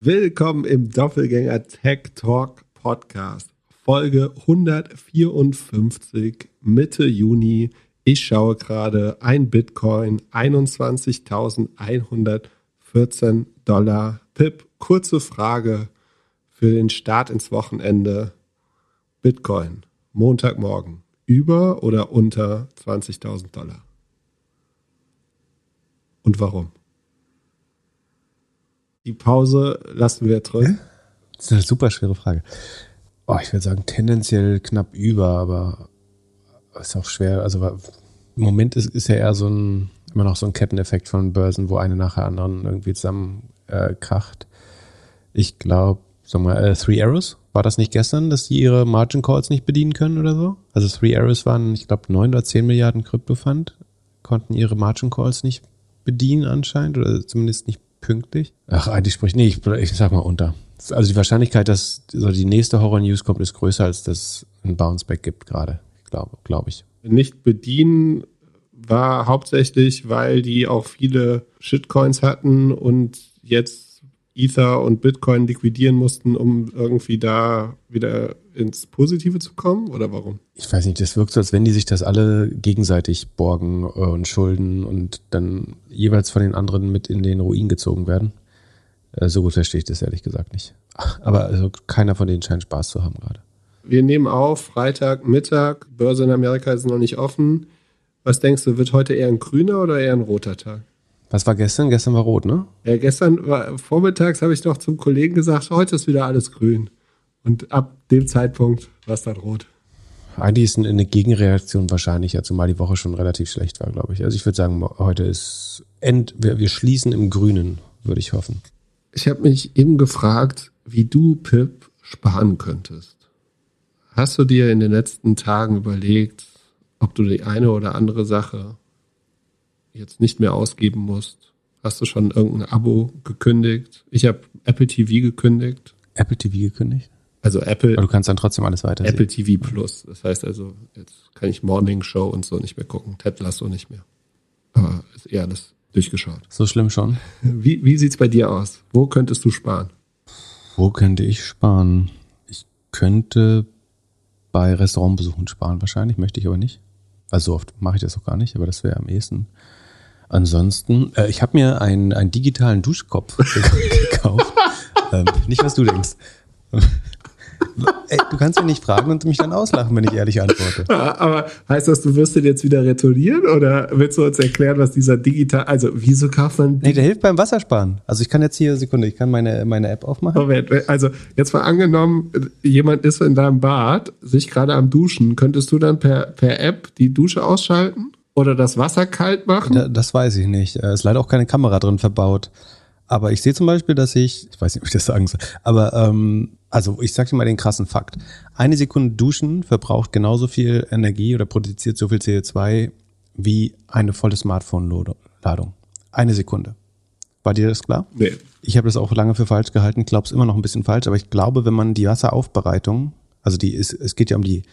Willkommen im Doppelgänger Tech Talk Podcast, Folge 154, Mitte Juni. Ich schaue gerade ein Bitcoin 21.114 Dollar. Pip, kurze Frage für den Start ins Wochenende. Bitcoin, Montagmorgen, über oder unter 20.000 Dollar? Und warum? Die Pause lassen wir drin. Das ist eine super schwere Frage. Oh, ich würde sagen, tendenziell knapp über, aber ist auch schwer. Also im Moment ist, ist ja eher so ein, immer noch so ein Ketteneffekt von Börsen, wo eine nach der anderen irgendwie zusammen äh, kracht. Ich glaube, sagen wir, äh, Three Arrows, war das nicht gestern, dass die ihre Margin Calls nicht bedienen können oder so? Also Three Arrows waren, ich glaube, 9 oder 10 Milliarden Kryptofund, konnten ihre Margin Calls nicht bedienen anscheinend oder zumindest nicht pünktlich. Ach, eigentlich spricht, nee, ich, ich sag mal unter. Also die Wahrscheinlichkeit, dass so die nächste Horror-News kommt, ist größer, als dass es ein Bounceback gibt gerade, glaube glaub ich. Nicht bedienen war hauptsächlich, weil die auch viele Shitcoins hatten und jetzt Ether und Bitcoin liquidieren mussten, um irgendwie da wieder ins Positive zu kommen? Oder warum? Ich weiß nicht, das wirkt so, als wenn die sich das alle gegenseitig borgen äh, und schulden und dann jeweils von den anderen mit in den Ruin gezogen werden. Äh, so gut verstehe ich das ehrlich gesagt nicht. Aber also keiner von denen scheint Spaß zu haben gerade. Wir nehmen auf, Freitag, Mittag, Börse in Amerika ist noch nicht offen. Was denkst du, wird heute eher ein grüner oder eher ein roter Tag? Was war gestern? Gestern war rot, ne? Ja, gestern war, vormittags habe ich doch zum Kollegen gesagt, heute ist wieder alles grün. Und ab dem Zeitpunkt war es dann rot. Eigentlich ist eine Gegenreaktion wahrscheinlicher, zumal die Woche schon relativ schlecht war, glaube ich. Also ich würde sagen, heute ist End, wir, wir schließen im Grünen, würde ich hoffen. Ich habe mich eben gefragt, wie du, Pip, sparen könntest. Hast du dir in den letzten Tagen überlegt, ob du die eine oder andere Sache jetzt nicht mehr ausgeben musst? Hast du schon irgendein Abo gekündigt? Ich habe Apple TV gekündigt. Apple TV gekündigt? Also Apple. Aber du kannst dann trotzdem alles weiter. Apple TV Plus. Das heißt also, jetzt kann ich Morning Show und so nicht mehr gucken. Ted Lasso nicht mehr. Aber ist eher alles durchgeschaut. So schlimm schon. Wie, wie sieht's bei dir aus? Wo könntest du sparen? Wo könnte ich sparen? Ich könnte bei Restaurantbesuchen sparen wahrscheinlich, möchte ich aber nicht. Also so oft mache ich das auch gar nicht, aber das wäre am ehesten. Ansonsten, äh, ich habe mir einen, einen digitalen Duschkopf gekauft. ähm, nicht, was du denkst. Ey, du kannst mich nicht fragen und mich dann auslachen, wenn ich ehrlich antworte. Aber heißt das, du wirst den jetzt wieder retournieren oder willst du uns erklären, was dieser digital, also wieso kauft man? Nee, der hilft beim Wassersparen. Also ich kann jetzt hier, Sekunde, ich kann meine, meine App aufmachen. Moment, also jetzt mal angenommen, jemand ist in deinem Bad, sich gerade am Duschen, könntest du dann per, per App die Dusche ausschalten? Oder das Wasser kalt machen? das weiß ich nicht. Es ist leider auch keine Kamera drin verbaut. Aber ich sehe zum Beispiel, dass ich, ich weiß nicht, ob ich das sagen soll, aber ähm, also ich sage dir mal den krassen Fakt. Eine Sekunde Duschen verbraucht genauso viel Energie oder produziert so viel CO2 wie eine volle Smartphone-Ladung. Eine Sekunde. War dir das klar? Nee. Ich habe das auch lange für falsch gehalten, glaube es immer noch ein bisschen falsch, aber ich glaube, wenn man die Wasseraufbereitung, also die ist, es geht ja um die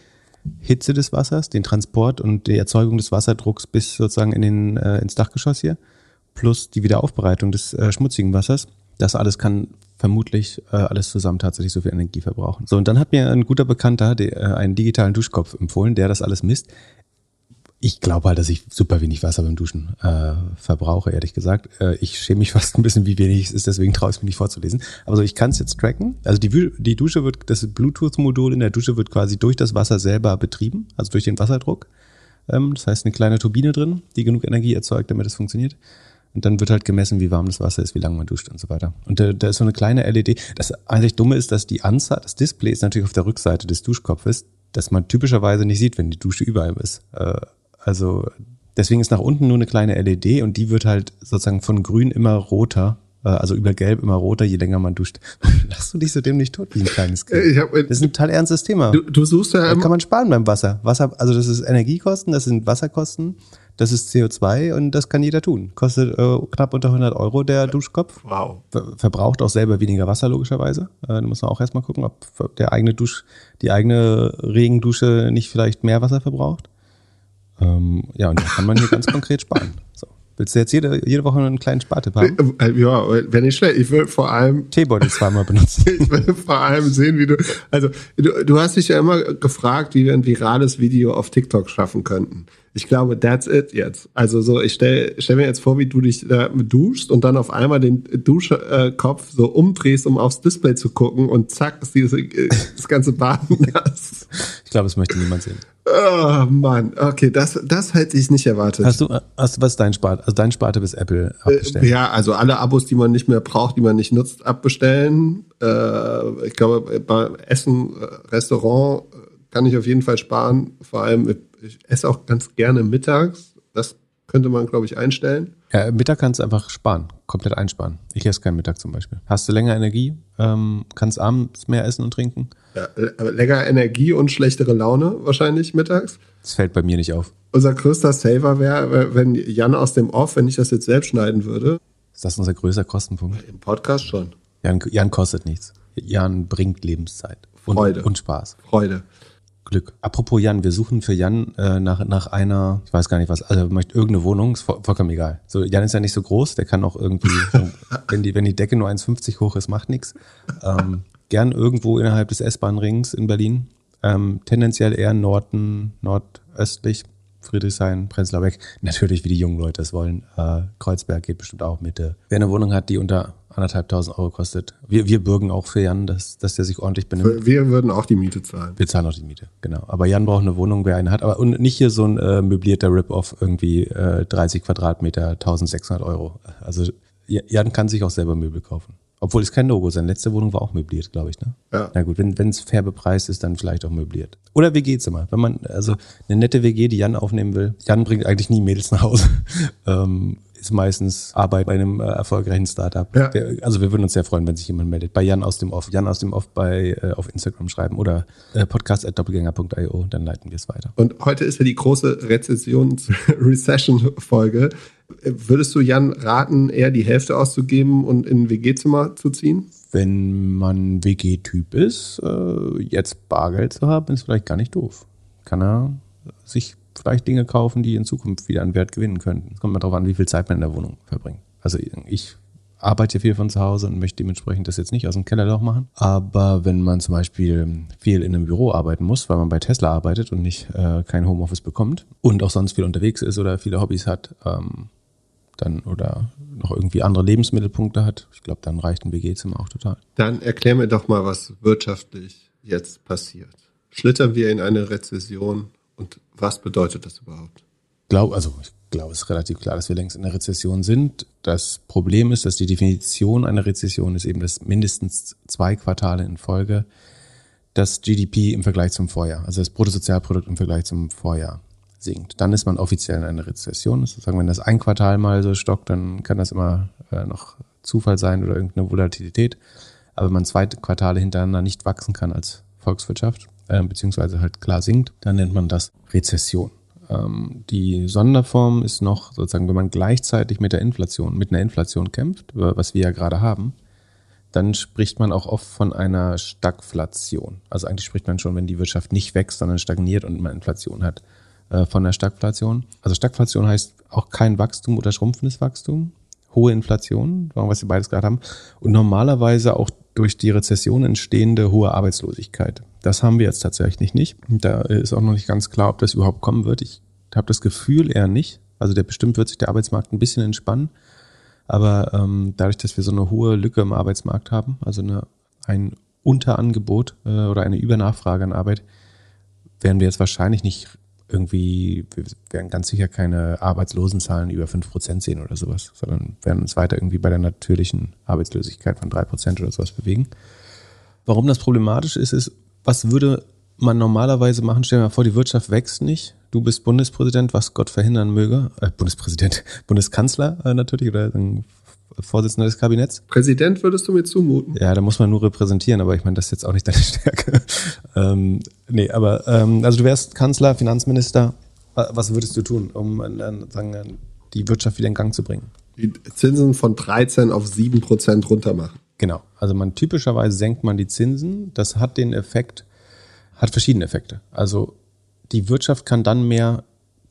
Hitze des Wassers, den Transport und die Erzeugung des Wasserdrucks bis sozusagen in den, äh, ins Dachgeschoss hier, plus die Wiederaufbereitung des äh, schmutzigen Wassers. Das alles kann vermutlich äh, alles zusammen tatsächlich so viel Energie verbrauchen. So, und dann hat mir ein guter Bekannter die, äh, einen digitalen Duschkopf empfohlen, der das alles misst ich glaube halt, dass ich super wenig Wasser beim Duschen äh, verbrauche, ehrlich gesagt. Äh, ich schäme mich fast ein bisschen, wie wenig es ist, deswegen traue ich es mir nicht vorzulesen. Aber so, ich kann es jetzt tracken. Also die, die Dusche wird, das Bluetooth-Modul in der Dusche wird quasi durch das Wasser selber betrieben, also durch den Wasserdruck. Ähm, das heißt, eine kleine Turbine drin, die genug Energie erzeugt, damit es funktioniert. Und dann wird halt gemessen, wie warm das Wasser ist, wie lange man duscht und so weiter. Und da, da ist so eine kleine LED. Das eigentlich Dumme ist, dass die Anzahl, das Display ist natürlich auf der Rückseite des Duschkopfes, dass man typischerweise nicht sieht, wenn die Dusche über einem ist. Äh, also deswegen ist nach unten nur eine kleine LED und die wird halt sozusagen von grün immer roter, äh, also über gelb immer roter, je länger man duscht. Lass du dich so dem nicht tot wie ein kleines Kind. Hab, das ist ein total ernstes Thema. Du, du suchst ja. Da kann man sparen beim Wasser. Wasser, also das ist Energiekosten, das sind Wasserkosten, das ist CO2 und das kann jeder tun. Kostet äh, knapp unter 100 Euro der Duschkopf. Wow. Ver verbraucht auch selber weniger Wasser logischerweise. Äh, da muss man auch erstmal gucken, ob der eigene Dusch, die eigene Regendusche nicht vielleicht mehr Wasser verbraucht. Ähm, ja, und da kann man hier ganz konkret sparen. Willst du jetzt jede, jede Woche einen kleinen Spartipp haben? Äh, Ja, wenn nicht schlecht. Ich will vor allem Teebeutel zweimal benutzen. ich will vor allem sehen, wie du, also du, du hast dich ja immer gefragt, wie wir ein virales Video auf TikTok schaffen könnten. Ich glaube, that's it jetzt. Also so, ich stell, stell mir jetzt vor, wie du dich äh, duschst und dann auf einmal den Duschkopf so umdrehst, um aufs Display zu gucken und zack, ist dieses, äh, das ganze Bad nass. Ich glaube, das möchte niemand sehen. Oh Mann, okay, das, das hätte ich nicht erwartet. Hast du, hast, was ist dein Spart? Also dein Sparte bis Apple abbestellen? Äh, Ja, also alle Abos, die man nicht mehr braucht, die man nicht nutzt, abbestellen. Äh, ich glaube, bei Essen, äh, Restaurant äh, kann ich auf jeden Fall sparen. Vor allem, ich- ich esse auch ganz gerne mittags. Das könnte man, glaube ich, einstellen. Ja, Mittag kannst du einfach sparen, komplett einsparen. Ich esse keinen Mittag zum Beispiel. Hast du länger Energie, ähm, kannst abends mehr essen und trinken. Ja, länger Energie und schlechtere Laune wahrscheinlich mittags. Das fällt bei mir nicht auf. Unser größter Saver wäre, wenn Jan aus dem Off, wenn ich das jetzt selbst schneiden würde, Ist das unser größter Kostenpunkt? im Podcast schon. Jan, Jan kostet nichts. Jan bringt Lebenszeit. Und, Freude. Und Spaß. Freude. Glück. Apropos Jan, wir suchen für Jan äh, nach, nach einer, ich weiß gar nicht was, also möchte irgendeine Wohnung, ist voll, vollkommen egal. So, Jan ist ja nicht so groß, der kann auch irgendwie, wenn, die, wenn die Decke nur 1,50 hoch ist, macht nichts. Ähm, gern irgendwo innerhalb des S-Bahn-Rings in Berlin. Ähm, tendenziell eher Norden, nordöstlich, Friedrichshain, Prenzlauer Berg. Natürlich, wie die jungen Leute es wollen. Äh, Kreuzberg geht bestimmt auch Mitte. Wer eine Wohnung hat, die unter anderthalbtausend Euro kostet. Wir, wir bürgen auch für Jan, dass, dass der sich ordentlich benimmt. Wir würden auch die Miete zahlen. Wir zahlen auch die Miete, genau. Aber Jan braucht eine Wohnung, wer eine hat. Aber und nicht hier so ein äh, möblierter Rip-Off, irgendwie äh, 30 Quadratmeter, 1600 Euro. Also Jan kann sich auch selber Möbel kaufen. Obwohl es kein Logo, seine letzte Wohnung war auch möbliert, glaube ich. Ne? Ja. Na gut, wenn es fair bepreist ist, dann vielleicht auch möbliert. Oder WG-Zimmer. Wenn man, also eine nette WG, die Jan aufnehmen will. Jan bringt eigentlich nie Mädels nach Hause. ähm, ist meistens Arbeit bei einem äh, erfolgreichen Startup. Ja. Der, also wir würden uns sehr freuen, wenn sich jemand meldet. Bei Jan aus dem Off. Jan aus dem Off bei äh, auf Instagram schreiben oder äh, podcast.doppelgänger.io, dann leiten wir es weiter. Und heute ist ja die große Rezessions-Recession-Folge. Würdest du Jan raten, eher die Hälfte auszugeben und in ein WG-Zimmer zu ziehen? Wenn man WG-Typ ist, äh, jetzt Bargeld zu haben, ist vielleicht gar nicht doof. Kann er sich vielleicht Dinge kaufen, die in Zukunft wieder an Wert gewinnen könnten. Es kommt mal darauf an, wie viel Zeit man in der Wohnung verbringt. Also ich arbeite viel von zu Hause und möchte dementsprechend das jetzt nicht aus dem Kellerloch machen. Aber wenn man zum Beispiel viel in einem Büro arbeiten muss, weil man bei Tesla arbeitet und nicht äh, kein Homeoffice bekommt und auch sonst viel unterwegs ist oder viele Hobbys hat, ähm, dann oder noch irgendwie andere Lebensmittelpunkte hat, ich glaube, dann reicht ein WG-Zimmer auch total. Dann erklär mir doch mal, was wirtschaftlich jetzt passiert. Schlittern wir in eine Rezession und was bedeutet das überhaupt? Glaub, also ich glaube, es ist relativ klar, dass wir längst in einer Rezession sind. Das Problem ist, dass die Definition einer Rezession ist eben, dass mindestens zwei Quartale in Folge das GDP im Vergleich zum Vorjahr, also das Bruttosozialprodukt im Vergleich zum Vorjahr sinkt. Dann ist man offiziell in einer Rezession. Sozusagen, wenn das ein Quartal mal so stockt, dann kann das immer äh, noch Zufall sein oder irgendeine Volatilität. Aber wenn man zwei Quartale hintereinander nicht wachsen kann als Volkswirtschaft, äh, beziehungsweise halt klar sinkt, dann nennt man das Rezession. Ähm, die Sonderform ist noch sozusagen, wenn man gleichzeitig mit der Inflation, mit einer Inflation kämpft, was wir ja gerade haben, dann spricht man auch oft von einer Stagflation. Also eigentlich spricht man schon, wenn die Wirtschaft nicht wächst, sondern stagniert und man Inflation hat, äh, von der Stagflation. Also Stagflation heißt auch kein Wachstum oder schrumpfendes Wachstum, hohe Inflation, was wir beides gerade haben, und normalerweise auch durch die Rezession entstehende hohe Arbeitslosigkeit. Das haben wir jetzt tatsächlich nicht. Da ist auch noch nicht ganz klar, ob das überhaupt kommen wird. Ich habe das Gefühl eher nicht. Also der bestimmt wird sich der Arbeitsmarkt ein bisschen entspannen. Aber ähm, dadurch, dass wir so eine hohe Lücke im Arbeitsmarkt haben, also eine, ein Unterangebot äh, oder eine Übernachfrage an Arbeit, werden wir jetzt wahrscheinlich nicht irgendwie, wir werden ganz sicher keine Arbeitslosenzahlen über 5% sehen oder sowas, sondern werden uns weiter irgendwie bei der natürlichen Arbeitslosigkeit von 3% oder sowas bewegen. Warum das problematisch ist, ist, was würde man normalerweise machen? Stell dir mal vor, die Wirtschaft wächst nicht. Du bist Bundespräsident, was Gott verhindern möge. Äh, Bundespräsident, Bundeskanzler äh, natürlich oder Vorsitzender des Kabinetts. Präsident würdest du mir zumuten? Ja, da muss man nur repräsentieren, aber ich meine, das ist jetzt auch nicht deine Stärke. ähm, nee, aber ähm, also du wärst Kanzler, Finanzminister. Was würdest du tun, um äh, sagen, die Wirtschaft wieder in Gang zu bringen? Die Zinsen von 13 auf 7 Prozent runter machen. Genau. Also man typischerweise senkt man die Zinsen. Das hat den Effekt, hat verschiedene Effekte. Also die Wirtschaft kann dann mehr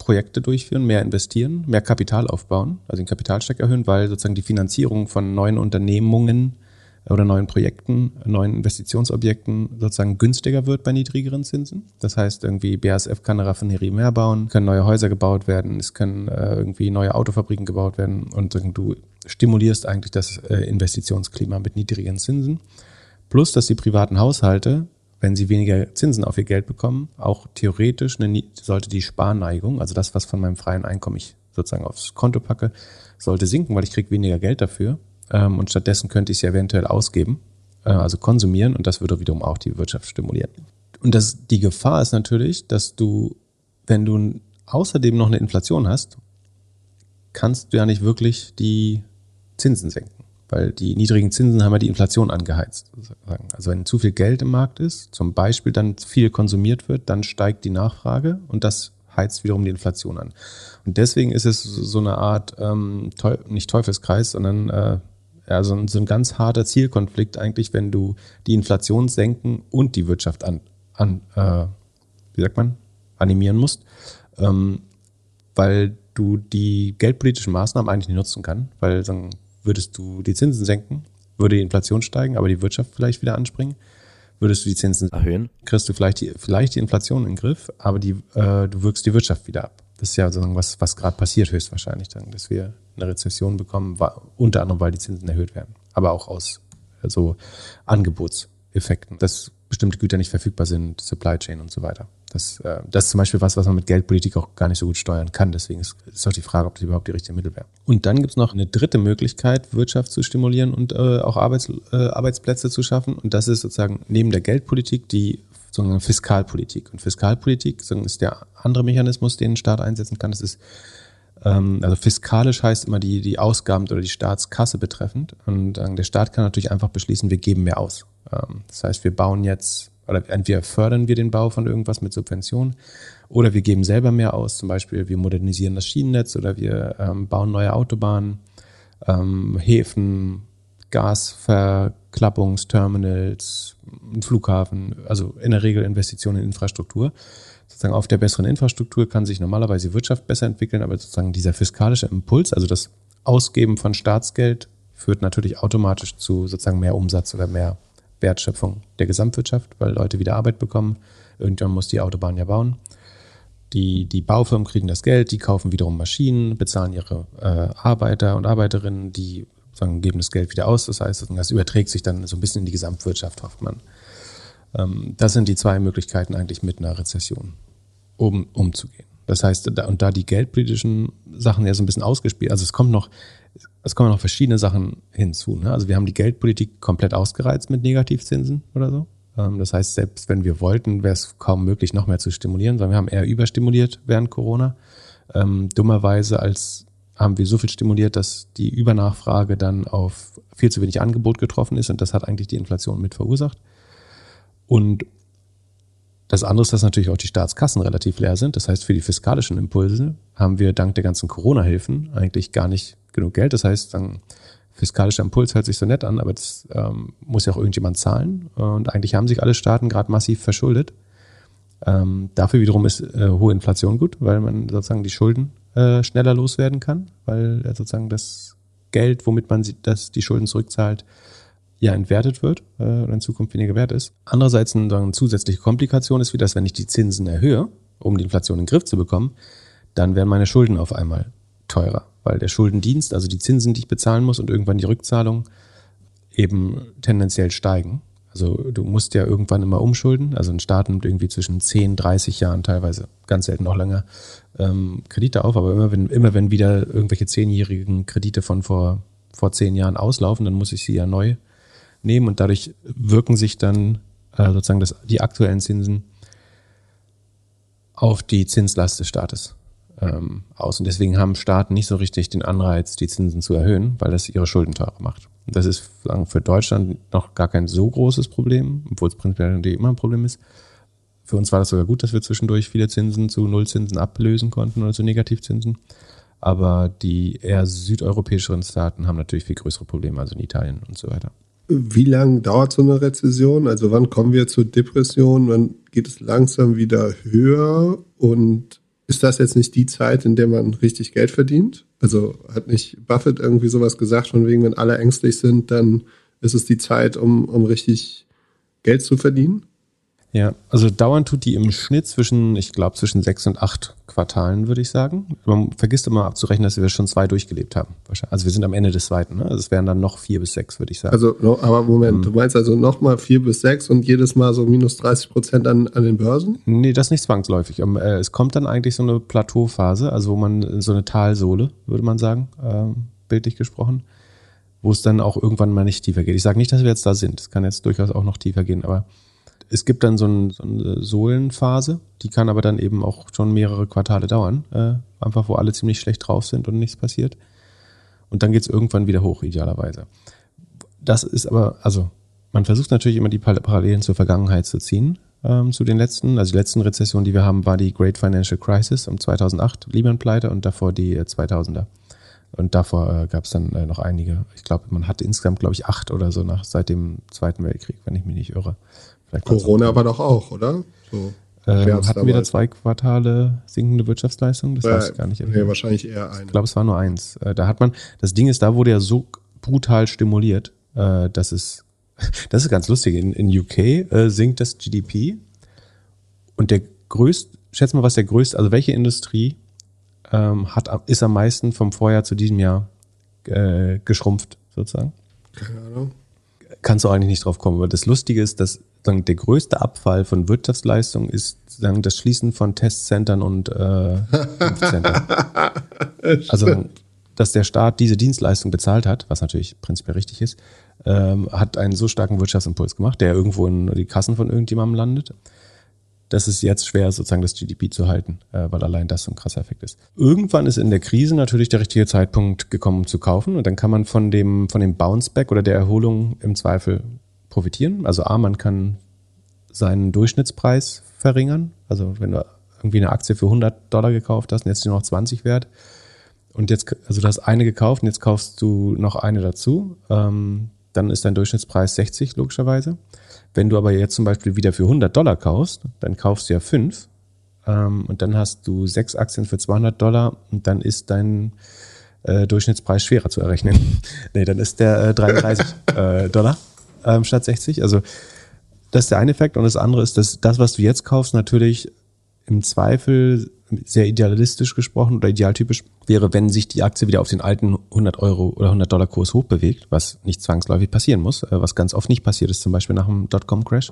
Projekte durchführen, mehr investieren, mehr Kapital aufbauen, also den Kapitalsteck erhöhen, weil sozusagen die Finanzierung von neuen Unternehmungen oder neuen Projekten, neuen Investitionsobjekten sozusagen günstiger wird bei niedrigeren Zinsen. Das heißt, irgendwie BASF kann eine Raffinerie mehr bauen, können neue Häuser gebaut werden, es können äh, irgendwie neue Autofabriken gebaut werden und du stimulierst eigentlich das äh, Investitionsklima mit niedrigen Zinsen. Plus, dass die privaten Haushalte, wenn sie weniger Zinsen auf ihr Geld bekommen, auch theoretisch eine, sollte die Sparneigung, also das, was von meinem freien Einkommen ich sozusagen aufs Konto packe, sollte sinken, weil ich kriege weniger Geld dafür ähm, und stattdessen könnte ich sie eventuell ausgeben, äh, also konsumieren und das würde wiederum auch die Wirtschaft stimulieren. Und das, die Gefahr ist natürlich, dass du, wenn du außerdem noch eine Inflation hast, kannst du ja nicht wirklich die Zinsen senken, weil die niedrigen Zinsen haben ja die Inflation angeheizt. Sozusagen. Also wenn zu viel Geld im Markt ist, zum Beispiel dann viel konsumiert wird, dann steigt die Nachfrage und das heizt wiederum die Inflation an. Und deswegen ist es so eine Art, ähm, nicht Teufelskreis, sondern äh, ja, so, ein, so ein ganz harter Zielkonflikt eigentlich, wenn du die Inflation senken und die Wirtschaft an, an äh, wie sagt man, animieren musst, ähm, weil du die geldpolitischen Maßnahmen eigentlich nicht nutzen kann, weil sagen, würdest du die Zinsen senken, würde die Inflation steigen, aber die Wirtschaft vielleicht wieder anspringen. Würdest du die Zinsen erhöhen, kriegst du vielleicht die, vielleicht die Inflation in den Griff, aber die, äh, du wirkst die Wirtschaft wieder ab. Das ist ja sozusagen was, was gerade passiert höchstwahrscheinlich dann, dass wir eine Rezession bekommen, unter anderem, weil die Zinsen erhöht werden, aber auch aus also Angebotseffekten, dass bestimmte Güter nicht verfügbar sind, Supply Chain und so weiter. Das, äh, das ist zum Beispiel was, was man mit Geldpolitik auch gar nicht so gut steuern kann. Deswegen ist, ist auch die Frage, ob das überhaupt die richtige Mittel wäre. Und dann gibt es noch eine dritte Möglichkeit, Wirtschaft zu stimulieren und äh, auch Arbeits, äh, Arbeitsplätze zu schaffen. Und das ist sozusagen neben der Geldpolitik die sozusagen Fiskalpolitik. Und Fiskalpolitik ist der andere Mechanismus, den ein Staat einsetzen kann. Das ist ähm, also fiskalisch heißt immer die, die Ausgaben oder die Staatskasse betreffend. Und äh, der Staat kann natürlich einfach beschließen, wir geben mehr aus. Ähm, das heißt, wir bauen jetzt, oder entweder fördern wir den Bau von irgendwas mit Subventionen oder wir geben selber mehr aus. Zum Beispiel, wir modernisieren das Schienennetz oder wir ähm, bauen neue Autobahnen, ähm, Häfen, Gasverklappungsterminals, Flughafen, also in der Regel Investitionen in Infrastruktur sozusagen auf der besseren Infrastruktur kann sich normalerweise die Wirtschaft besser entwickeln, aber sozusagen dieser fiskalische Impuls, also das Ausgeben von Staatsgeld, führt natürlich automatisch zu sozusagen mehr Umsatz oder mehr Wertschöpfung der Gesamtwirtschaft, weil Leute wieder Arbeit bekommen. Irgendwann muss die Autobahn ja bauen. Die, die Baufirmen kriegen das Geld, die kaufen wiederum Maschinen, bezahlen ihre äh, Arbeiter und Arbeiterinnen, die sagen, geben das Geld wieder aus. Das heißt, das überträgt sich dann so ein bisschen in die Gesamtwirtschaft, hofft man. Ähm, das sind die zwei Möglichkeiten eigentlich mit einer Rezession um, umzugehen. Das heißt, da, und da die geldpolitischen Sachen ja so ein bisschen ausgespielt, also es kommt noch, es kommen noch verschiedene Sachen hinzu. Ne? Also wir haben die Geldpolitik komplett ausgereizt mit Negativzinsen oder so. Ähm, das heißt, selbst wenn wir wollten, wäre es kaum möglich, noch mehr zu stimulieren, sondern wir haben eher überstimuliert während Corona. Ähm, dummerweise als haben wir so viel stimuliert, dass die Übernachfrage dann auf viel zu wenig Angebot getroffen ist und das hat eigentlich die Inflation mit verursacht. Und das andere ist, dass natürlich auch die Staatskassen relativ leer sind. Das heißt, für die fiskalischen Impulse haben wir dank der ganzen Corona-Hilfen eigentlich gar nicht genug Geld. Das heißt, dann fiskalischer Impuls hört sich so nett an, aber das ähm, muss ja auch irgendjemand zahlen. Und eigentlich haben sich alle Staaten gerade massiv verschuldet. Ähm, dafür wiederum ist äh, hohe Inflation gut, weil man sozusagen die Schulden äh, schneller loswerden kann, weil äh, sozusagen das Geld, womit man das, die Schulden zurückzahlt, ja entwertet wird äh, oder in Zukunft weniger wert ist. Andererseits eine, eine zusätzliche Komplikation ist wie das, wenn ich die Zinsen erhöhe, um die Inflation in den Griff zu bekommen, dann werden meine Schulden auf einmal teurer, weil der Schuldendienst, also die Zinsen, die ich bezahlen muss und irgendwann die Rückzahlung eben tendenziell steigen. Also du musst ja irgendwann immer umschulden. Also ein Staat nimmt irgendwie zwischen 10, 30 Jahren, teilweise ganz selten noch länger, ähm, Kredite auf. Aber immer wenn, immer wenn wieder irgendwelche zehnjährigen Kredite von vor, vor zehn Jahren auslaufen, dann muss ich sie ja neu nehmen und dadurch wirken sich dann äh, sozusagen das, die aktuellen Zinsen auf die Zinslast des Staates ähm, aus. Und deswegen haben Staaten nicht so richtig den Anreiz, die Zinsen zu erhöhen, weil das ihre Schulden teurer macht. Und das ist für Deutschland noch gar kein so großes Problem, obwohl es prinzipiell immer ein Problem ist. Für uns war das sogar gut, dass wir zwischendurch viele Zinsen zu Nullzinsen ablösen konnten oder zu Negativzinsen. Aber die eher südeuropäischeren Staaten haben natürlich viel größere Probleme, also in Italien und so weiter. Wie lange dauert so eine Rezession? Also wann kommen wir zur Depression? Wann geht es langsam wieder höher? Und ist das jetzt nicht die Zeit, in der man richtig Geld verdient? Also hat nicht Buffett irgendwie sowas gesagt, von wegen, wenn alle ängstlich sind, dann ist es die Zeit, um, um richtig Geld zu verdienen? Ja, also dauern tut die im Schnitt zwischen, ich glaube, zwischen sechs und acht Quartalen, würde ich sagen. Man vergisst immer abzurechnen, dass wir schon zwei durchgelebt haben. Also wir sind am Ende des zweiten. Ne? Also es wären dann noch vier bis sechs, würde ich sagen. Also, aber Moment, ähm, du meinst also nochmal vier bis sechs und jedes Mal so minus 30 Prozent an, an den Börsen? Nee, das nicht zwangsläufig. Ähm, äh, es kommt dann eigentlich so eine Plateauphase, also wo man so eine Talsohle, würde man sagen, äh, bildlich gesprochen, wo es dann auch irgendwann mal nicht tiefer geht. Ich sage nicht, dass wir jetzt da sind. Es kann jetzt durchaus auch noch tiefer gehen, aber es gibt dann so, ein, so, eine Sohlenphase, die kann aber dann eben auch schon mehrere Quartale dauern, äh, einfach wo alle ziemlich schlecht drauf sind und nichts passiert. Und dann geht es irgendwann wieder hoch, idealerweise. Das ist aber, also man versucht natürlich immer die Parallelen zur Vergangenheit zu ziehen, ähm, zu den letzten. Also die letzten Rezessionen, die wir haben, war die Great Financial Crisis um 2008, Lehman-Pleite und davor die 2000er. Äh, und davor äh, gab es dann äh, noch einige. Ich glaube, man hatte insgesamt, glaube ich, acht oder so nach seit dem Zweiten Weltkrieg, wenn ich mich nicht irre. Corona war doch auch, oder? So. Ähm, hatten wir da zwei Quartale sinkende Wirtschaftsleistung? Das äh, weiß ich gar nicht. Nee, wahrscheinlich eher eine. Ich glaube, es war nur eins. Äh, da hat man, das Ding ist, da wurde ja so brutal stimuliert, äh, dass es, das ist ganz lustig. In, in UK äh, sinkt das GDP und der größte, schätz mal, was der größte, also welche Industrie ähm, hat, ist am meisten vom Vorjahr zu diesem Jahr äh, geschrumpft, sozusagen? Keine Ahnung. Kannst du eigentlich nicht drauf kommen. Aber das Lustige ist, dass sagen, der größte Abfall von Wirtschaftsleistung ist sagen, das Schließen von Testcentern und äh, also, dass der Staat diese Dienstleistung bezahlt hat, was natürlich prinzipiell richtig ist, ähm, hat einen so starken Wirtschaftsimpuls gemacht, der irgendwo in die Kassen von irgendjemandem landet. dass es jetzt schwer, sozusagen das GDP zu halten, äh, weil allein das so ein krasser Effekt ist. Irgendwann ist in der Krise natürlich der richtige Zeitpunkt gekommen, um zu kaufen. Und dann kann man von dem, von dem Bounceback oder der Erholung im Zweifel profitieren. Also A, man kann seinen Durchschnittspreis verringern. Also wenn du irgendwie eine Aktie für 100 Dollar gekauft hast und jetzt nur noch 20 wert und jetzt, also du hast eine gekauft und jetzt kaufst du noch eine dazu, ähm, dann ist dein Durchschnittspreis 60 logischerweise. Wenn du aber jetzt zum Beispiel wieder für 100 Dollar kaufst, dann kaufst du ja fünf ähm, und dann hast du sechs Aktien für 200 Dollar und dann ist dein äh, Durchschnittspreis schwerer zu errechnen. nee, dann ist der äh, 33 äh, Dollar ähm, statt 60. Also das ist der eine Effekt. Und das andere ist, dass das, was du jetzt kaufst, natürlich im Zweifel sehr idealistisch gesprochen oder idealtypisch wäre, wenn sich die Aktie wieder auf den alten 100 Euro oder 100 Dollar Kurs hochbewegt, was nicht zwangsläufig passieren muss, äh, was ganz oft nicht passiert ist, zum Beispiel nach dem Dotcom-Crash,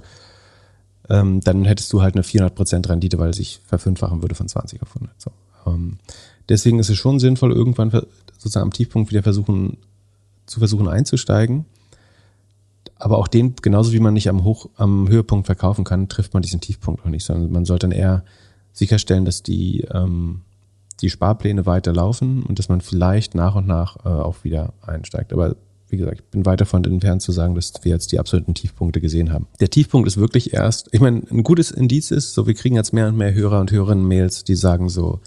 ähm, dann hättest du halt eine 400% Rendite, weil sich verfünffachen würde von 20 auf 100. So. Ähm, deswegen ist es schon sinnvoll, irgendwann sozusagen am Tiefpunkt wieder versuchen, zu versuchen einzusteigen aber auch den, genauso wie man nicht am, Hoch, am Höhepunkt verkaufen kann, trifft man diesen Tiefpunkt auch nicht, sondern man sollte dann eher sicherstellen, dass die, ähm, die Sparpläne weiterlaufen und dass man vielleicht nach und nach äh, auch wieder einsteigt. Aber wie gesagt, ich bin weit davon entfernt zu sagen, dass wir jetzt die absoluten Tiefpunkte gesehen haben. Der Tiefpunkt ist wirklich erst, ich meine, ein gutes Indiz ist, so wir kriegen jetzt mehr und mehr Hörer und Hörerinnen Mails, die sagen so,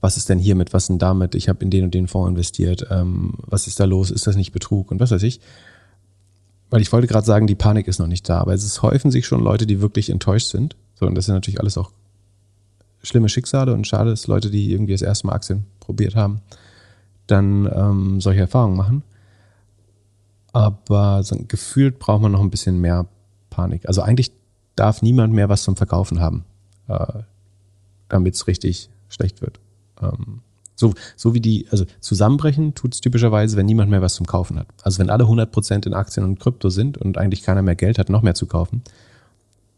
was ist denn hiermit, was denn damit, ich habe in den und den Fonds investiert, ähm, was ist da los, ist das nicht Betrug und was weiß ich weil ich wollte gerade sagen, die Panik ist noch nicht da, aber es häufen sich schon Leute, die wirklich enttäuscht sind. So, und das sind natürlich alles auch schlimme Schicksale und schade, dass Leute, die irgendwie das erste Mal Aktien probiert haben, dann ähm, solche Erfahrungen machen. Aber so gefühlt braucht man noch ein bisschen mehr Panik. Also eigentlich darf niemand mehr was zum Verkaufen haben, äh, damit es richtig schlecht wird. Ähm, so, so wie die, also zusammenbrechen tut es typischerweise, wenn niemand mehr was zum Kaufen hat. Also wenn alle 100% in Aktien und Krypto sind und eigentlich keiner mehr Geld hat, noch mehr zu kaufen,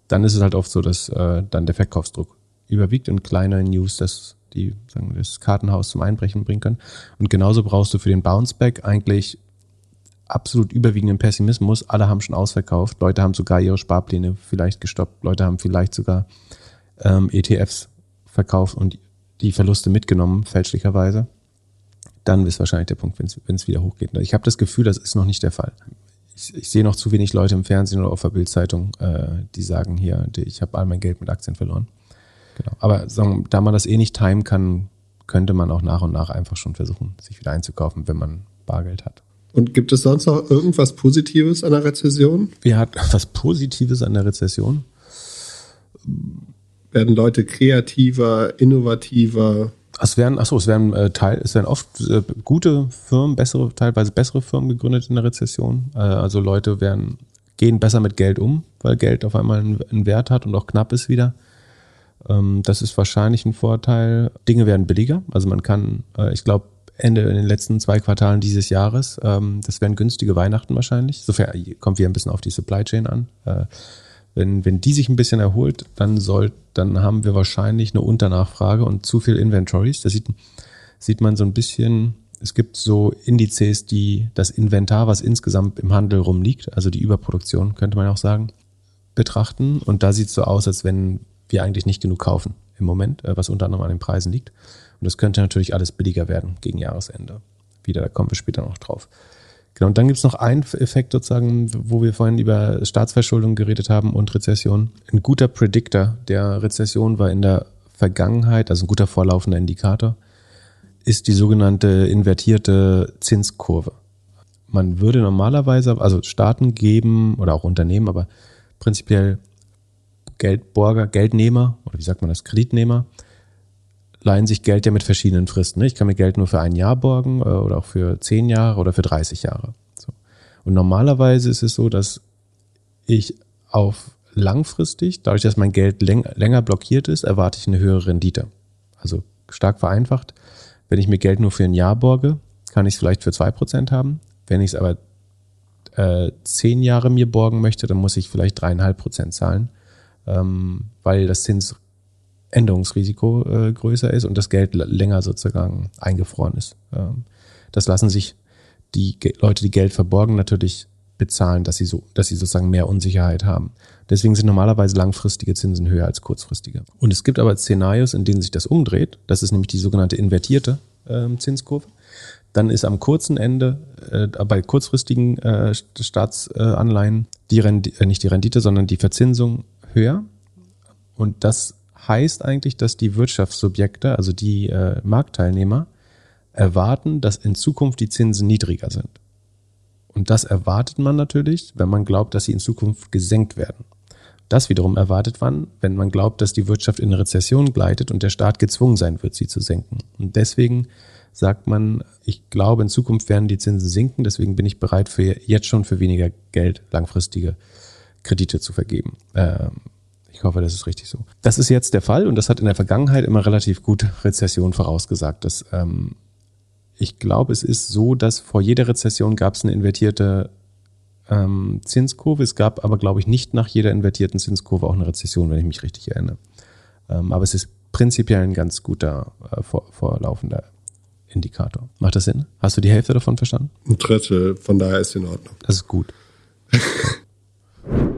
dann ist es halt oft so, dass äh, dann der Verkaufsdruck überwiegt und kleine News, dass die sagen, das Kartenhaus zum Einbrechen bringen können. Und genauso brauchst du für den Bounceback eigentlich absolut überwiegenden Pessimismus. Alle haben schon ausverkauft, Leute haben sogar ihre Sparpläne vielleicht gestoppt, Leute haben vielleicht sogar ähm, ETFs verkauft und die Verluste mitgenommen, fälschlicherweise, dann ist wahrscheinlich der Punkt, wenn es wieder hochgeht. Ich habe das Gefühl, das ist noch nicht der Fall. Ich, ich sehe noch zu wenig Leute im Fernsehen oder auf der Bildzeitung, äh, die sagen hier, ich habe all mein Geld mit Aktien verloren. Genau. Aber sagen, da man das eh nicht timen kann, könnte man auch nach und nach einfach schon versuchen, sich wieder einzukaufen, wenn man Bargeld hat. Und gibt es sonst noch irgendwas Positives an der Rezession? Wer hat was Positives an der Rezession? Werden Leute kreativer, innovativer? Es werden, achso, es werden äh, Teil, es werden oft äh, gute Firmen, bessere, teilweise bessere Firmen gegründet in der Rezession. Äh, also Leute werden, gehen besser mit Geld um, weil Geld auf einmal einen, einen Wert hat und auch knapp ist wieder. Ähm, das ist wahrscheinlich ein Vorteil. Dinge werden billiger. Also man kann, äh, ich glaube, Ende in den letzten zwei Quartalen dieses Jahres, ähm, das werden günstige Weihnachten wahrscheinlich. Sofern kommt wieder ein bisschen auf die Supply Chain an. Wenn, wenn die sich ein bisschen erholt, dann soll, dann haben wir wahrscheinlich eine Unternachfrage und zu viel Inventories. Da sieht, sieht man so ein bisschen, es gibt so Indizes, die das Inventar, was insgesamt im Handel rumliegt, also die Überproduktion, könnte man auch sagen, betrachten. Und da sieht es so aus, als wenn wir eigentlich nicht genug kaufen im Moment, äh, was unter anderem an den Preisen liegt. Und das könnte natürlich alles billiger werden gegen Jahresende. Wieder, da kommen wir später noch drauf. Genau, und dann gibt es noch einen Effekt sozusagen, wo wir vorhin über Staatsverschuldung geredet haben und Rezession. Ein guter Predictor der Rezession war in der Vergangenheit, also ein guter vorlaufender Indikator, ist die sogenannte invertierte Zinskurve. Man würde normalerweise, also Staaten geben oder auch Unternehmen, aber prinzipiell Geldborger, Geldnehmer oder wie sagt man das, Kreditnehmer, leihen sich Geld ja mit verschiedenen Fristen. Ne? Ich kann mir Geld nur für ein Jahr borgen äh, oder auch für zehn Jahre oder für 30 Jahre. So. Und normalerweise ist es so, dass ich auf langfristig, dadurch, dass mein Geld läng länger blockiert ist, erwarte ich eine höhere Rendite. Also stark vereinfacht. Wenn ich mir Geld nur für ein Jahr borge, kann ich es vielleicht für zwei Prozent haben. Wenn ich es aber äh, zehn Jahre mir borgen möchte, dann muss ich vielleicht dreieinhalb Prozent zahlen ähm, weil das Zinsänderungsrisiko äh, größer ist und das Geld länger sozusagen eingefroren ist. Ähm, das lassen sich die Ge Leute, die Geld verborgen, natürlich bezahlen, dass sie so, dass sie sozusagen mehr Unsicherheit haben. Deswegen sind normalerweise langfristige Zinsen höher als kurzfristige. Und es gibt aber Szenarios, in denen sich das umdreht. Das ist nämlich die sogenannte invertierte äh, Zinskurve. Dann ist am kurzen Ende äh, bei kurzfristigen äh, Staatsanleihen die Rendite, äh, nicht die Rendite, sondern die Verzinsung höher. Und das heißt eigentlich, dass die Wirtschaftssubjekte, also die äh, Marktteilnehmer, erwarten, dass in Zukunft die Zinsen niedriger sind. Und das erwartet man natürlich, wenn man glaubt, dass sie in Zukunft gesenkt werden. Das wiederum erwartet man, wenn man glaubt, dass die Wirtschaft in Rezession gleitet und der Staat gezwungen sein wird, sie zu senken. Und deswegen sagt man, ich glaube, in Zukunft werden die Zinsen sinken, deswegen bin ich bereit, für jetzt schon für weniger Geld langfristige Kredite zu vergeben. Ähm, ich hoffe, das ist richtig so. Das ist jetzt der Fall und das hat in der Vergangenheit immer relativ gut Rezession vorausgesagt. Das, ähm, ich glaube, es ist so, dass vor jeder Rezession gab es eine invertierte ähm, Zinskurve. Es gab aber, glaube ich, nicht nach jeder invertierten Zinskurve auch eine Rezession, wenn ich mich richtig erinnere. Ähm, aber es ist prinzipiell ein ganz guter äh, vor, vorlaufender Indikator. Macht das Sinn? Hast du die Hälfte davon verstanden? Ein Drittel, von daher ist in Ordnung. Das ist gut.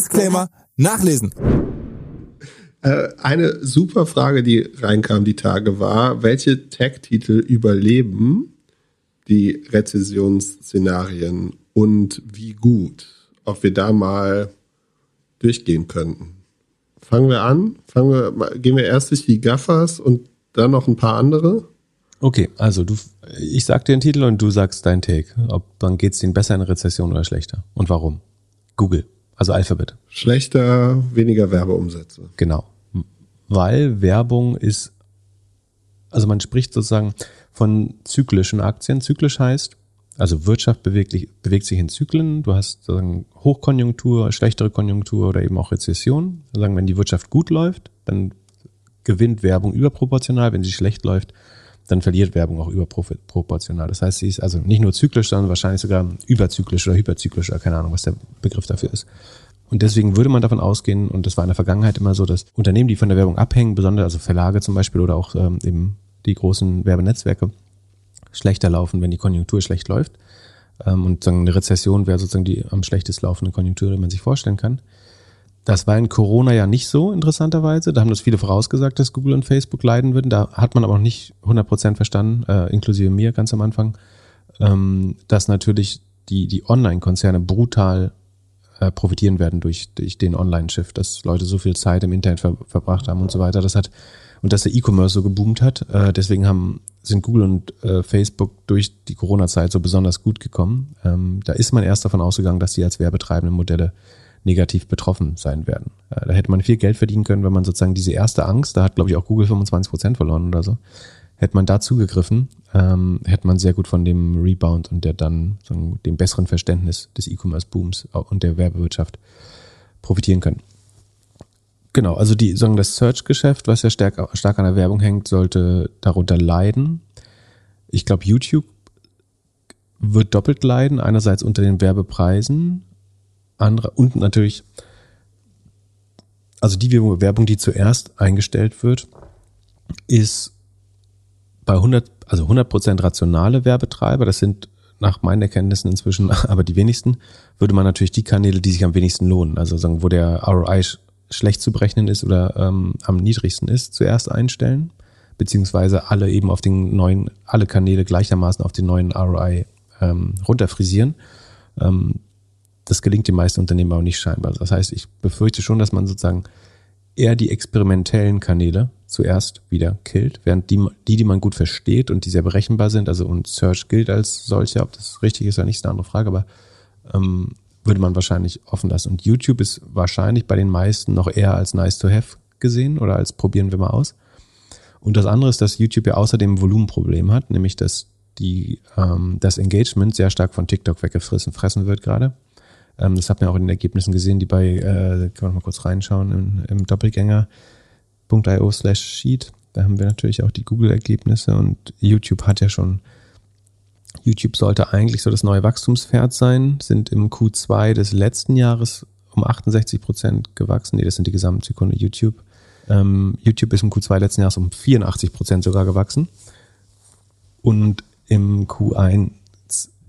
Disclaimer nachlesen. Äh, eine super Frage, die reinkam die Tage war, welche Tech-Titel überleben die Rezessionsszenarien und wie gut? Ob wir da mal durchgehen könnten. Fangen wir an? Fangen wir, gehen wir erst durch die Gaffers und dann noch ein paar andere? Okay, also du, ich sag dir den Titel und du sagst dein Take. Ob dann geht's denen besser in Rezession oder schlechter und warum? Google. Also Alphabet. Schlechter, weniger Werbeumsätze. Genau. Weil Werbung ist, also man spricht sozusagen von zyklischen Aktien. Zyklisch heißt, also Wirtschaft bewegt, bewegt sich in Zyklen. Du hast sozusagen Hochkonjunktur, schlechtere Konjunktur oder eben auch Rezession. Sagen, wenn die Wirtschaft gut läuft, dann gewinnt Werbung überproportional. Wenn sie schlecht läuft, dann verliert Werbung auch überproportional. Das heißt, sie ist also nicht nur zyklisch, sondern wahrscheinlich sogar überzyklisch oder hyperzyklisch oder keine Ahnung, was der Begriff dafür ist. Und deswegen würde man davon ausgehen, und das war in der Vergangenheit immer so, dass Unternehmen, die von der Werbung abhängen, besonders also Verlage zum Beispiel oder auch ähm, eben die großen Werbenetzwerke, schlechter laufen, wenn die Konjunktur schlecht läuft. Ähm, und sagen, eine Rezession wäre sozusagen die am schlechtest laufende Konjunktur, die man sich vorstellen kann. Das war in Corona ja nicht so, interessanterweise. Da haben das viele vorausgesagt, dass Google und Facebook leiden würden. Da hat man aber noch nicht 100% verstanden, äh, inklusive mir ganz am Anfang, ähm, dass natürlich die, die Online-Konzerne brutal äh, profitieren werden durch, durch den Online-Shift, dass Leute so viel Zeit im Internet ver verbracht haben und so weiter. Das hat und dass der E-Commerce so geboomt hat. Äh, deswegen haben sind Google und äh, Facebook durch die Corona-Zeit so besonders gut gekommen. Ähm, da ist man erst davon ausgegangen, dass sie als werbetreibende Modelle negativ betroffen sein werden. Äh, da hätte man viel Geld verdienen können, wenn man sozusagen diese erste Angst, da hat glaube ich auch Google 25 Prozent verloren oder so, hätte man da zugegriffen, ähm, hätte man sehr gut von dem Rebound und der dann sagen, dem besseren Verständnis des E-Commerce-Booms und der Werbewirtschaft profitieren können. Genau, also die, sagen das Search-Geschäft, was ja stark, stark an der Werbung hängt, sollte darunter leiden. Ich glaube, YouTube wird doppelt leiden. Einerseits unter den Werbepreisen, andere und natürlich, also die Werbung, die zuerst eingestellt wird, ist bei 100, also 100% rationale Werbetreiber. Das sind nach meinen Erkenntnissen inzwischen aber die wenigsten, würde man natürlich die Kanäle, die sich am wenigsten lohnen, also sagen, wo der ROI schlecht zu berechnen ist oder ähm, am niedrigsten ist, zuerst einstellen, beziehungsweise alle eben auf den neuen, alle Kanäle gleichermaßen auf den neuen ROI ähm, runterfrisieren. Ähm, das gelingt den meisten Unternehmen aber nicht scheinbar. Das heißt, ich befürchte schon, dass man sozusagen eher die experimentellen Kanäle zuerst wieder killt, während die, die, die man gut versteht und die sehr berechenbar sind, also und Search gilt als solcher, ob das richtig ist oder nicht, ist eine andere Frage, aber ähm, würde man wahrscheinlich offen lassen. Und YouTube ist wahrscheinlich bei den meisten noch eher als nice to have gesehen oder als probieren wir mal aus. Und das andere ist, dass YouTube ja außerdem ein Volumenproblem hat, nämlich dass die, ähm, das Engagement sehr stark von TikTok weggefressen fressen wird gerade. Ähm, das hat man auch in den Ergebnissen gesehen, die bei, äh, kann man mal kurz reinschauen, im, im Doppelgänger.io slash Sheet. Da haben wir natürlich auch die Google-Ergebnisse und YouTube hat ja schon YouTube sollte eigentlich so das neue Wachstumspferd sein, sind im Q2 des letzten Jahres um 68 Prozent gewachsen. Nee, das sind die Gesamtsekunde YouTube. Ähm, YouTube ist im Q2 letzten Jahres um 84 Prozent sogar gewachsen. Und im Q1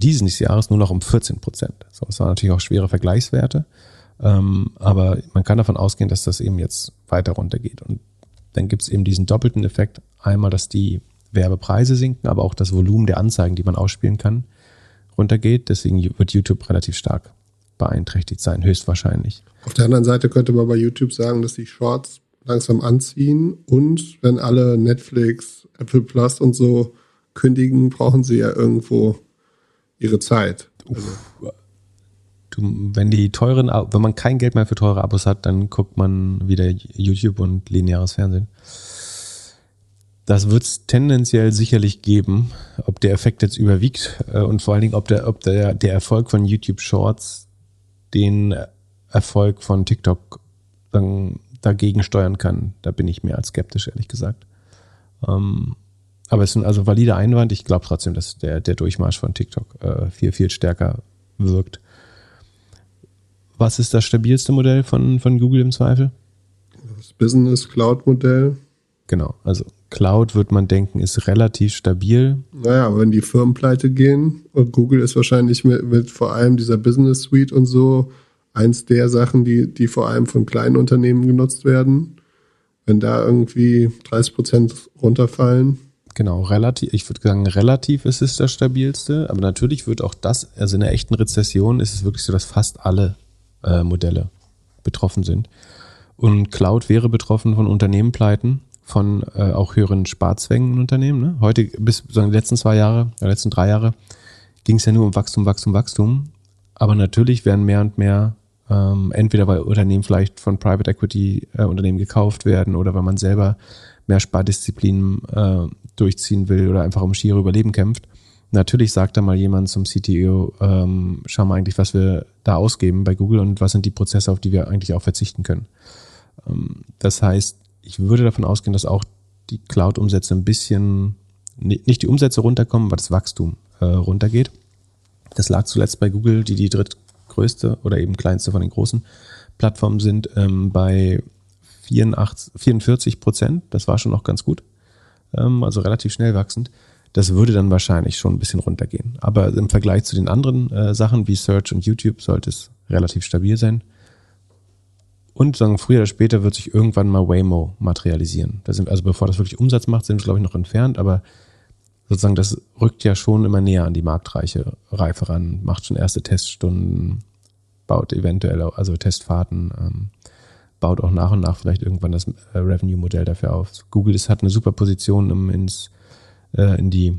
dieses Jahres nur noch um 14 Prozent. So, das waren natürlich auch schwere Vergleichswerte. Ähm, aber man kann davon ausgehen, dass das eben jetzt weiter runtergeht. Und dann gibt es eben diesen doppelten Effekt. Einmal, dass die Werbepreise sinken, aber auch das Volumen der Anzeigen, die man ausspielen kann, runtergeht. Deswegen wird YouTube relativ stark beeinträchtigt sein, höchstwahrscheinlich. Auf der anderen Seite könnte man bei YouTube sagen, dass die Shorts langsam anziehen und wenn alle Netflix, Apple Plus und so kündigen, brauchen sie ja irgendwo ihre Zeit. Also. Du, wenn die teuren, wenn man kein Geld mehr für teure Abos hat, dann guckt man wieder YouTube und lineares Fernsehen. Das wird es tendenziell sicherlich geben, ob der Effekt jetzt überwiegt äh, und vor allen Dingen, ob der, ob der, der Erfolg von YouTube Shorts den Erfolg von TikTok dann dagegen steuern kann. Da bin ich mehr als skeptisch, ehrlich gesagt. Ähm, aber es ist ein also valider Einwand. Ich glaube trotzdem, dass der, der Durchmarsch von TikTok äh, viel, viel stärker wirkt. Was ist das stabilste Modell von, von Google im Zweifel? Das Business Cloud Modell. Genau, also Cloud wird man denken, ist relativ stabil. Naja, wenn die Firmen pleite gehen und Google ist wahrscheinlich mit, mit vor allem dieser Business Suite und so eins der Sachen, die, die vor allem von kleinen Unternehmen genutzt werden. Wenn da irgendwie 30 Prozent runterfallen. Genau, relativ, ich würde sagen, relativ ist es das stabilste, aber natürlich wird auch das, also in einer echten Rezession ist es wirklich so, dass fast alle äh, Modelle betroffen sind. Und Cloud wäre betroffen von Unternehmenpleiten von äh, auch höheren Sparzwängen in Unternehmen. Ne? Heute bis so die letzten zwei Jahre, die letzten drei Jahre ging es ja nur um Wachstum, Wachstum, Wachstum. Aber natürlich werden mehr und mehr ähm, entweder weil Unternehmen vielleicht von Private Equity äh, Unternehmen gekauft werden oder weil man selber mehr Spardisziplinen äh, durchziehen will oder einfach um schiere Überleben kämpft. Natürlich sagt da mal jemand zum CTO, ähm, schau mal eigentlich, was wir da ausgeben bei Google und was sind die Prozesse, auf die wir eigentlich auch verzichten können. Ähm, das heißt, ich würde davon ausgehen, dass auch die Cloud-Umsätze ein bisschen, nicht die Umsätze runterkommen, aber das Wachstum äh, runtergeht. Das lag zuletzt bei Google, die die drittgrößte oder eben kleinste von den großen Plattformen sind, ähm, bei 84, 44 Prozent. Das war schon noch ganz gut. Ähm, also relativ schnell wachsend. Das würde dann wahrscheinlich schon ein bisschen runtergehen. Aber im Vergleich zu den anderen äh, Sachen wie Search und YouTube sollte es relativ stabil sein. Und sagen, früher oder später wird sich irgendwann mal Waymo materialisieren. Sind, also bevor das wirklich Umsatz macht, sind wir, glaube ich, noch entfernt, aber sozusagen das rückt ja schon immer näher an die marktreiche Reife ran, macht schon erste Teststunden, baut eventuell also Testfahrten, ähm, baut auch nach und nach vielleicht irgendwann das äh, Revenue-Modell dafür auf. Google ist, hat eine super Position, um ins, äh, in die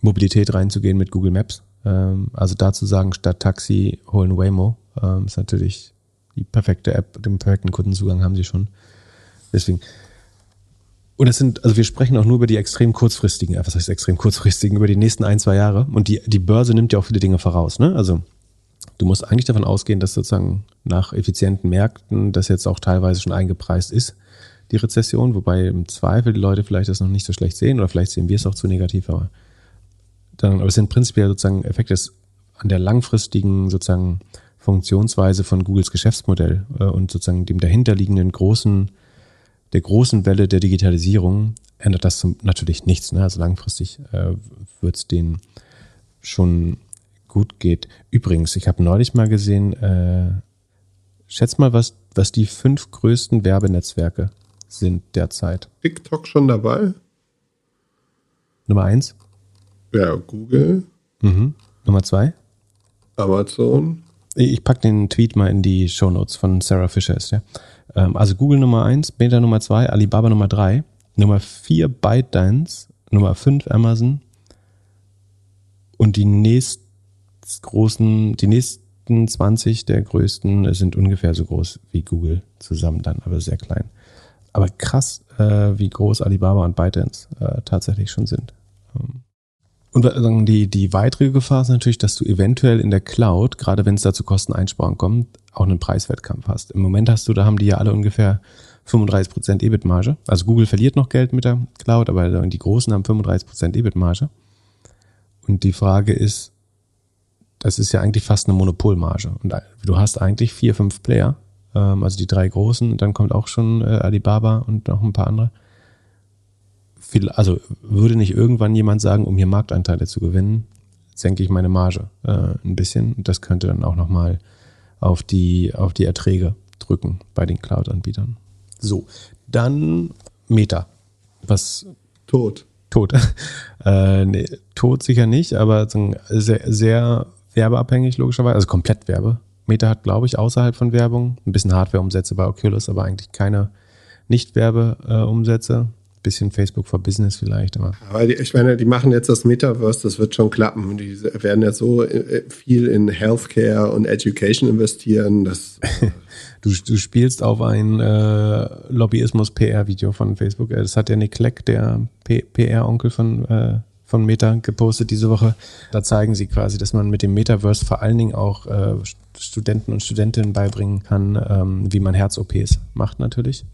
Mobilität reinzugehen mit Google Maps. Ähm, also dazu sagen, statt Taxi holen Waymo, ähm, ist natürlich die perfekte App, den perfekten Kundenzugang haben sie schon. Deswegen. Und es sind, also wir sprechen auch nur über die extrem kurzfristigen, äh, was heißt extrem kurzfristigen, über die nächsten ein, zwei Jahre. Und die, die Börse nimmt ja auch viele Dinge voraus, ne? Also du musst eigentlich davon ausgehen, dass sozusagen nach effizienten Märkten das jetzt auch teilweise schon eingepreist ist, die Rezession, wobei im Zweifel die Leute vielleicht das noch nicht so schlecht sehen oder vielleicht sehen wir es auch zu negativ, aber dann, aber es sind prinzipiell sozusagen Effekte an der langfristigen sozusagen Funktionsweise von Googles Geschäftsmodell äh, und sozusagen dem dahinterliegenden großen, der großen Welle der Digitalisierung ändert das zum, natürlich nichts. Ne? Also langfristig äh, wird es denen schon gut geht. Übrigens, ich habe neulich mal gesehen, äh, schätz mal, was, was die fünf größten Werbenetzwerke sind derzeit. TikTok schon dabei? Nummer eins? Ja, Google. Mhm. Nummer zwei? Amazon. Ich packe den Tweet mal in die Show Notes von Sarah Fisher ist ja. Ähm, also Google Nummer 1, Meta Nummer 2, Alibaba Nummer 3, Nummer 4 ByteDance, Nummer 5 Amazon und die nächsten großen, die nächsten 20 der größten sind ungefähr so groß wie Google zusammen dann, aber sehr klein. Aber krass, äh, wie groß Alibaba und ByteDance äh, tatsächlich schon sind. Ähm. Und die, die weitere Gefahr ist natürlich, dass du eventuell in der Cloud, gerade wenn es da zu Kosteneinsparungen kommt, auch einen Preiswettkampf hast. Im Moment hast du, da haben die ja alle ungefähr 35% EBIT-Marge. Also Google verliert noch Geld mit der Cloud, aber die Großen haben 35% EBIT-Marge. Und die Frage ist, das ist ja eigentlich fast eine Monopolmarge. Und du hast eigentlich vier, fünf Player, ähm, also die drei Großen, dann kommt auch schon äh, Alibaba und noch ein paar andere viel, also würde nicht irgendwann jemand sagen, um hier Marktanteile zu gewinnen, senke ich meine Marge äh, ein bisschen. Und das könnte dann auch nochmal auf die, auf die Erträge drücken bei den Cloud-Anbietern. So, dann Meta. Was? Tot. Tot. äh, nee, tot sicher nicht, aber sehr, sehr werbeabhängig logischerweise, also komplett Werbe. Meta hat, glaube ich, außerhalb von Werbung ein bisschen Hardware-Umsätze bei Oculus, aber eigentlich keine Nicht-Werbe-Umsätze bisschen Facebook for Business vielleicht. Aber, aber die, ich meine, die machen jetzt das Metaverse, das wird schon klappen. Die werden ja so äh, viel in Healthcare und Education investieren, dass. du, du spielst auf ein äh, Lobbyismus-PR-Video von Facebook. Das hat der Nick Clegg, der PR-Onkel von, äh, von Meta, gepostet diese Woche. Da zeigen sie quasi, dass man mit dem Metaverse vor allen Dingen auch äh, Studenten und Studentinnen beibringen kann, ähm, wie man Herz-OPs macht natürlich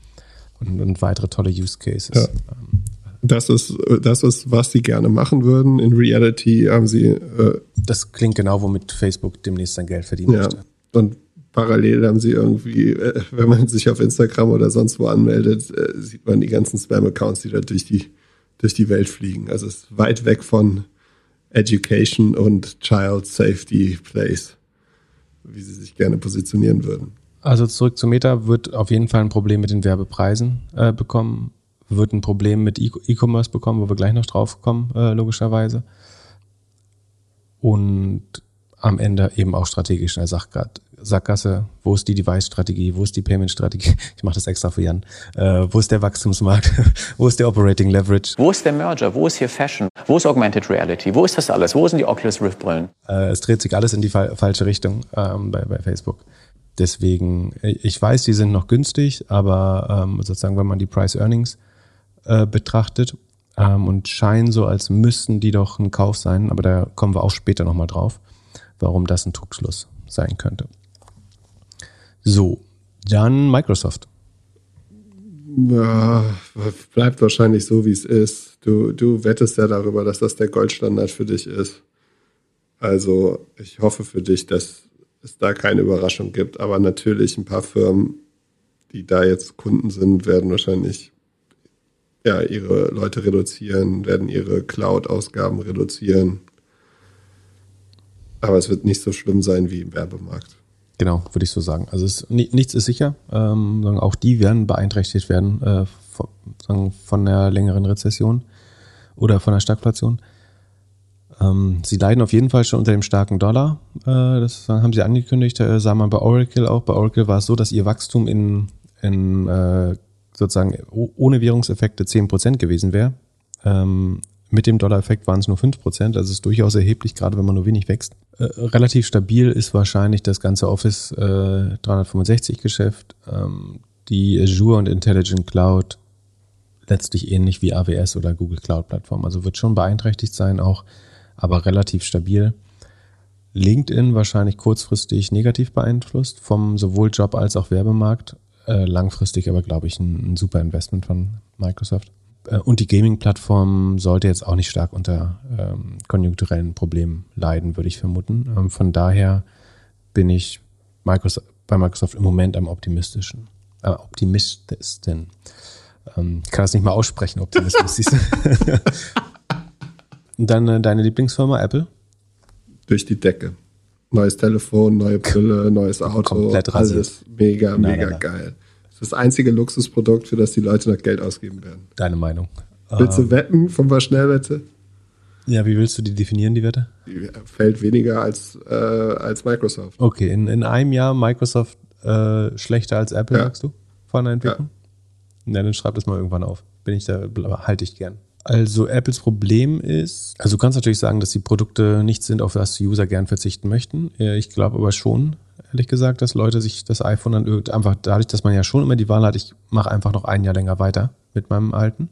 und, und weitere tolle Use Cases. Ja. Ähm, das ist, das ist, was sie gerne machen würden. In Reality haben sie. Äh, das klingt genau, womit Facebook demnächst sein Geld verdienen ja. möchte. Und parallel haben sie irgendwie, äh, wenn man sich auf Instagram oder sonst wo anmeldet, äh, sieht man die ganzen Spam-Accounts, die da durch die, durch die Welt fliegen. Also es ist weit weg von Education und Child Safety Place, wie sie sich gerne positionieren würden. Also zurück zu Meta wird auf jeden Fall ein Problem mit den Werbepreisen äh, bekommen, wird ein Problem mit E-Commerce bekommen, wo wir gleich noch drauf kommen, äh, logischerweise. Und am Ende eben auch strategisch in der Sachgrad. Sackgasse, wo ist die Device-Strategie, wo ist die Payment-Strategie, ich mache das extra für Jan, äh, wo ist der Wachstumsmarkt, wo ist der Operating Leverage? Wo ist der Merger, wo ist hier Fashion, wo ist Augmented Reality, wo ist das alles, wo sind die Oculus Rift-Brillen? Äh, es dreht sich alles in die fa falsche Richtung ähm, bei, bei Facebook. Deswegen, ich weiß, die sind noch günstig, aber ähm, sozusagen, wenn man die Price Earnings äh, betrachtet ähm, und scheinen so, als müssten die doch ein Kauf sein, aber da kommen wir auch später nochmal drauf, warum das ein Trugschluss sein könnte. So, dann Microsoft. Ja, bleibt wahrscheinlich so, wie es ist. Du, du wettest ja darüber, dass das der Goldstandard für dich ist. Also ich hoffe für dich, dass es da keine Überraschung gibt. Aber natürlich ein paar Firmen, die da jetzt Kunden sind, werden wahrscheinlich ja, ihre Leute reduzieren, werden ihre Cloud-Ausgaben reduzieren. Aber es wird nicht so schlimm sein wie im Werbemarkt. Genau, würde ich so sagen. Also es, nichts ist sicher. Ähm, auch die werden beeinträchtigt werden äh, von, sagen, von der längeren Rezession oder von der Stagflation. Ähm, sie leiden auf jeden Fall schon unter dem starken Dollar. Äh, das haben sie angekündigt, äh, sah man bei Oracle auch. Bei Oracle war es so, dass ihr Wachstum in, in äh, sozusagen ohne Währungseffekte 10% gewesen wäre. Ähm, mit dem Dollar-Effekt waren es nur 5%, also ist durchaus erheblich, gerade wenn man nur wenig wächst. Äh, relativ stabil ist wahrscheinlich das ganze Office äh, 365-Geschäft, ähm, die Azure und Intelligent Cloud letztlich ähnlich wie AWS oder Google Cloud Plattform. Also wird schon beeinträchtigt sein auch, aber relativ stabil. LinkedIn wahrscheinlich kurzfristig negativ beeinflusst vom sowohl Job als auch Werbemarkt. Äh, langfristig aber, glaube ich, ein, ein super Investment von Microsoft. Äh, und die Gaming-Plattform sollte jetzt auch nicht stark unter ähm, konjunkturellen Problemen leiden, würde ich vermuten. Ähm, von daher bin ich Microsoft, bei Microsoft im Moment am optimistischen, äh, optimistischsten. Ähm, kann das nicht mal aussprechen, optimistisch. Und dann äh, deine Lieblingsfirma, Apple? Durch die Decke. Neues Telefon, neue Brille, neues Auto, Komplett alles mega, nein, mega nein, nein. geil. Das einzige Luxusprodukt, für das die Leute noch Geld ausgeben werden. Deine Meinung. Willst du ähm, wetten von was Schnellwette? Ja, wie willst du die definieren, die Wette? Die fällt weniger als, äh, als Microsoft. Okay, in, in einem Jahr Microsoft äh, schlechter als Apple, ja. sagst du, von der Entwicklung? Ja. ja, dann schreib das mal irgendwann auf. Bin ich da, halte ich gern. Also Apples Problem ist, also du kannst natürlich sagen, dass die Produkte nichts sind, auf das die User gern verzichten möchten. Ich glaube aber schon, ehrlich gesagt, dass Leute sich das iPhone dann einfach dadurch, dass man ja schon immer die Wahl hat, ich mache einfach noch ein Jahr länger weiter mit meinem alten.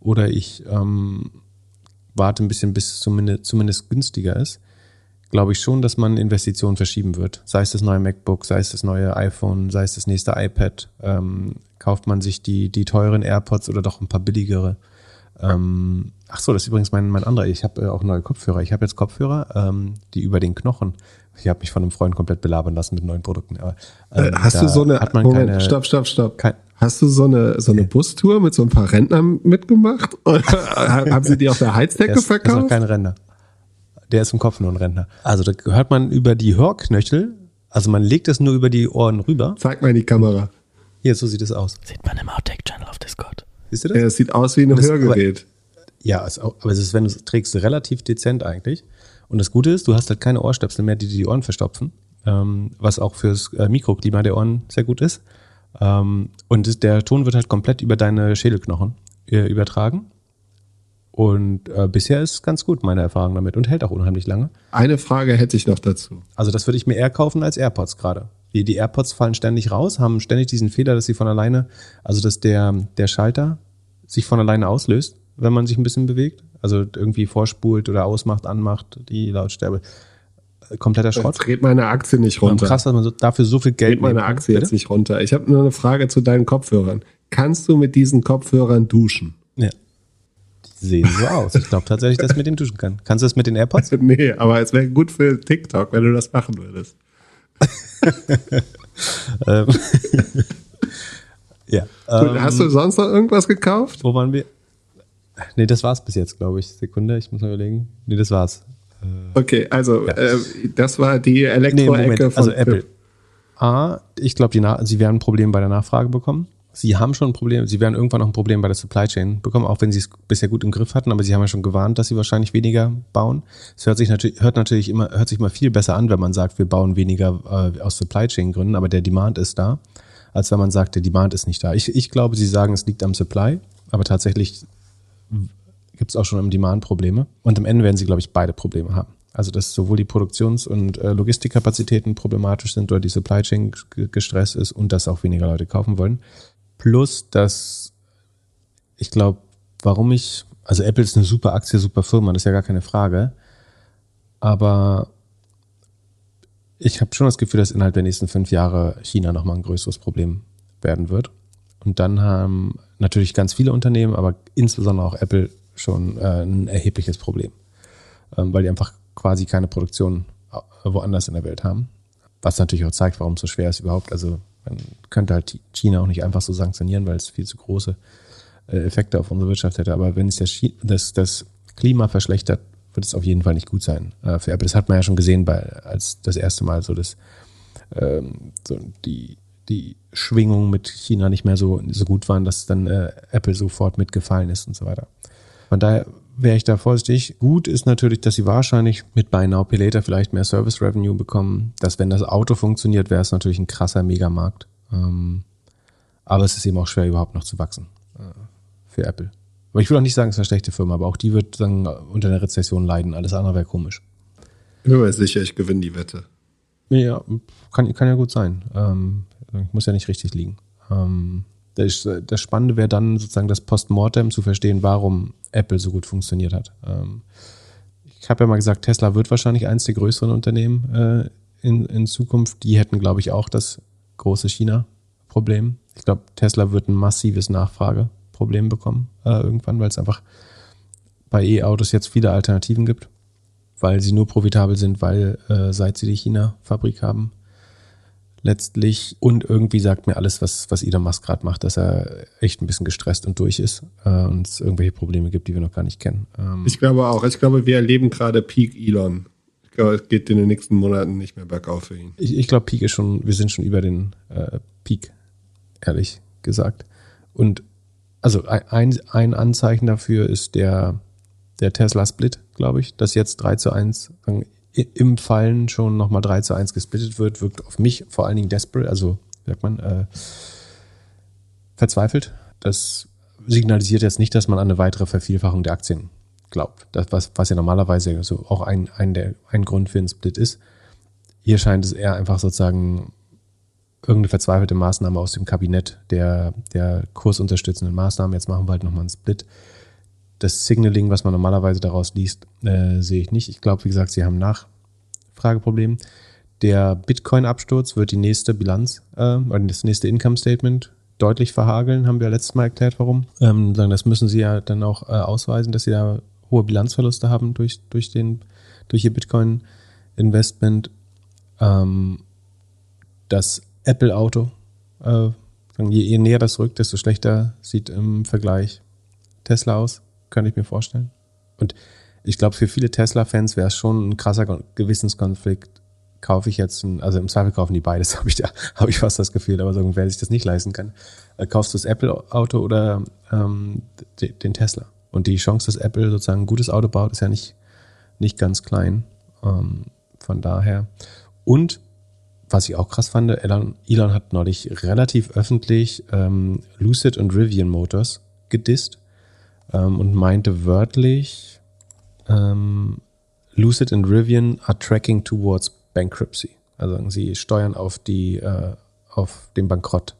Oder ich ähm, warte ein bisschen, bis es zumindest, zumindest günstiger ist. Glaube ich schon, dass man Investitionen verschieben wird. Sei es das neue MacBook, sei es das neue iPhone, sei es das nächste iPad. Ähm, kauft man sich die, die teuren AirPods oder doch ein paar billigere ähm, ach so, das ist übrigens mein, mein anderer. Ich habe äh, auch neue Kopfhörer. Ich habe jetzt Kopfhörer, ähm, die über den Knochen. Ich habe mich von einem Freund komplett belabern lassen mit neuen Produkten. Aber, äh, ähm, hast du so eine, Moment, keine, stopp, stopp, stopp. Kein, hast du so eine, so eine Bustour mit so ein paar Rentnern mitgemacht? haben sie die auf der Heizdecke ist, verkauft? Das ist noch kein Rentner. Der ist im Kopf nur ein Rentner. Also da hört man über die Hörknöchel, also man legt es nur über die Ohren rüber. Zeig mal in die Kamera. Hier, so sieht es aus. Sieht man im Outtake-Channel auf Discord. Siehst du das? Ja, es sieht aus wie ein das, Hörgerät. Aber, ja, es, aber es ist, wenn du es trägst, relativ dezent eigentlich. Und das Gute ist, du hast halt keine Ohrstöpsel mehr, die dir die Ohren verstopfen, ähm, was auch fürs äh, Mikroklima der Ohren sehr gut ist. Ähm, und der Ton wird halt komplett über deine Schädelknochen äh, übertragen. Und äh, bisher ist ganz gut, meine Erfahrung damit, und hält auch unheimlich lange. Eine Frage hätte ich noch dazu. Also, das würde ich mir eher kaufen als AirPods gerade. Die, die AirPods fallen ständig raus, haben ständig diesen Fehler, dass sie von alleine, also dass der, der Schalter sich von alleine auslöst, wenn man sich ein bisschen bewegt. Also irgendwie vorspult oder ausmacht, anmacht, die Lautstärke. Äh, kompletter Schrott. Jetzt dreht meine Aktie nicht runter. Krass, dass man so, dafür so viel Geld Dreht meine Aktie jetzt nicht runter. Ich habe nur eine Frage zu deinen Kopfhörern. Kannst du mit diesen Kopfhörern duschen? Ja. Die sehen so aus. Ich glaube tatsächlich, dass ich mit denen duschen kann. Kannst du das mit den AirPods? nee, aber es wäre gut für TikTok, wenn du das machen würdest. Ähm. Ja. Gut, hast du ähm, sonst noch irgendwas gekauft? Wo waren wir? Nee, das war's bis jetzt, glaube ich. Sekunde, ich muss mal überlegen. Nee, das war's. Äh, okay, also ja. äh, das war die Elektro-Ecke nee, von also Apple. A, ich glaube, sie werden ein Problem bei der Nachfrage bekommen. Sie haben schon ein Problem, sie werden irgendwann noch ein Problem bei der Supply Chain bekommen, auch wenn sie es bisher gut im Griff hatten, aber sie haben ja schon gewarnt, dass sie wahrscheinlich weniger bauen. Es hört sich natürlich, hört natürlich immer, hört sich mal viel besser an, wenn man sagt, wir bauen weniger äh, aus Supply Chain Gründen, aber der Demand ist da, als wenn man sagt, der Demand ist nicht da. Ich, ich glaube, sie sagen, es liegt am Supply, aber tatsächlich gibt es auch schon im Demand Probleme. Und am Ende werden sie, glaube ich, beide Probleme haben. Also dass sowohl die Produktions- und äh, Logistikkapazitäten problematisch sind oder die Supply Chain gestresst ist und dass auch weniger Leute kaufen wollen. Plus, dass ich glaube, warum ich, also Apple ist eine super Aktie, super Firma, das ist ja gar keine Frage. Aber ich habe schon das Gefühl, dass innerhalb der nächsten fünf Jahre China nochmal ein größeres Problem werden wird. Und dann haben natürlich ganz viele Unternehmen, aber insbesondere auch Apple schon äh, ein erhebliches Problem, ähm, weil die einfach quasi keine Produktion woanders in der Welt haben. Was natürlich auch zeigt, warum es so schwer ist überhaupt. Also man könnte halt China auch nicht einfach so sanktionieren, weil es viel zu große äh, Effekte auf unsere Wirtschaft hätte. Aber wenn es das, das Klima verschlechtert, wird es auf jeden Fall nicht gut sein äh, für Apple. Das hat man ja schon gesehen, bei, als das erste Mal so das ähm, so die, die Schwingungen mit China nicht mehr so, so gut waren, dass dann äh, Apple sofort mitgefallen ist und so weiter. Von daher wäre ich da vorsichtig. Gut ist natürlich, dass sie wahrscheinlich mit Buy Now Pay Later vielleicht mehr Service Revenue bekommen. Dass wenn das Auto funktioniert, wäre es natürlich ein krasser Megamarkt. Ähm, aber es ist eben auch schwer, überhaupt noch zu wachsen äh, für Apple. Aber ich will auch nicht sagen, es ist eine schlechte Firma, aber auch die wird dann unter einer Rezession leiden. Alles andere wäre komisch. Ich bin mir sicher, ich gewinne die Wette. Ja, kann, kann ja gut sein. Ähm, muss ja nicht richtig liegen. Ähm, das, das Spannende wäre dann sozusagen das Postmortem zu verstehen, warum Apple so gut funktioniert hat. Ähm, ich habe ja mal gesagt, Tesla wird wahrscheinlich eins der größeren Unternehmen äh, in, in Zukunft. Die hätten, glaube ich, auch das große China-Problem. Ich glaube, Tesla wird ein massives Nachfrageproblem bekommen äh, irgendwann, weil es einfach bei E-Autos jetzt viele Alternativen gibt, weil sie nur profitabel sind, weil äh, seit sie die China-Fabrik haben, letztlich. Und irgendwie sagt mir alles, was, was Elon Musk gerade macht, dass er echt ein bisschen gestresst und durch ist äh, und es irgendwelche Probleme gibt, die wir noch gar nicht kennen. Ähm ich glaube auch. Ich glaube, wir erleben gerade Peak Elon. Ich glaube, es geht in den nächsten Monaten nicht mehr bergauf für ihn. Ich, ich glaube, Peak ist schon, wir sind schon über den äh, Peak, ehrlich gesagt. Und also ein, ein Anzeichen dafür ist der, der Tesla Split, glaube ich, dass jetzt 3 zu 1 im Fallen schon nochmal 3 zu 1 gesplittet wird, wirkt auf mich vor allen Dingen desperate, also sagt man, äh, verzweifelt. Das signalisiert jetzt nicht, dass man an eine weitere Vervielfachung der Aktien glaubt. Das, was, was ja normalerweise so auch ein, ein, der, ein Grund für einen Split ist. Hier scheint es eher einfach sozusagen irgendeine verzweifelte Maßnahme aus dem Kabinett der, der kursunterstützenden Maßnahmen. Jetzt machen wir halt nochmal einen Split das Signaling, was man normalerweise daraus liest, äh, sehe ich nicht. Ich glaube, wie gesagt, sie haben Nachfrageproblem. Der Bitcoin-Absturz wird die nächste Bilanz, äh, oder das nächste Income Statement deutlich verhageln, haben wir letztes Mal erklärt, warum. Ähm, das müssen sie ja dann auch äh, ausweisen, dass sie da hohe Bilanzverluste haben durch, durch, den, durch ihr Bitcoin-Investment. Ähm, das Apple-Auto, äh, je, je näher das rückt, desto schlechter sieht im Vergleich Tesla aus könnte ich mir vorstellen. Und ich glaube, für viele Tesla-Fans wäre es schon ein krasser Gewissenskonflikt. Kaufe ich jetzt, ein, also im Zweifel kaufen die beides, habe ich da, habe ich fast das Gefühl, aber so, wer sich das nicht leisten kann. Äh, kaufst du das Apple-Auto oder ähm, den Tesla? Und die Chance, dass Apple sozusagen ein gutes Auto baut, ist ja nicht, nicht ganz klein. Ähm, von daher. Und was ich auch krass fand, Elon, Elon hat neulich relativ öffentlich ähm, Lucid und Rivian Motors gedisst ähm, und meinte wörtlich, ähm, Lucid and Rivian are tracking towards bankruptcy. Also sie steuern auf die, äh, auf den Bankrott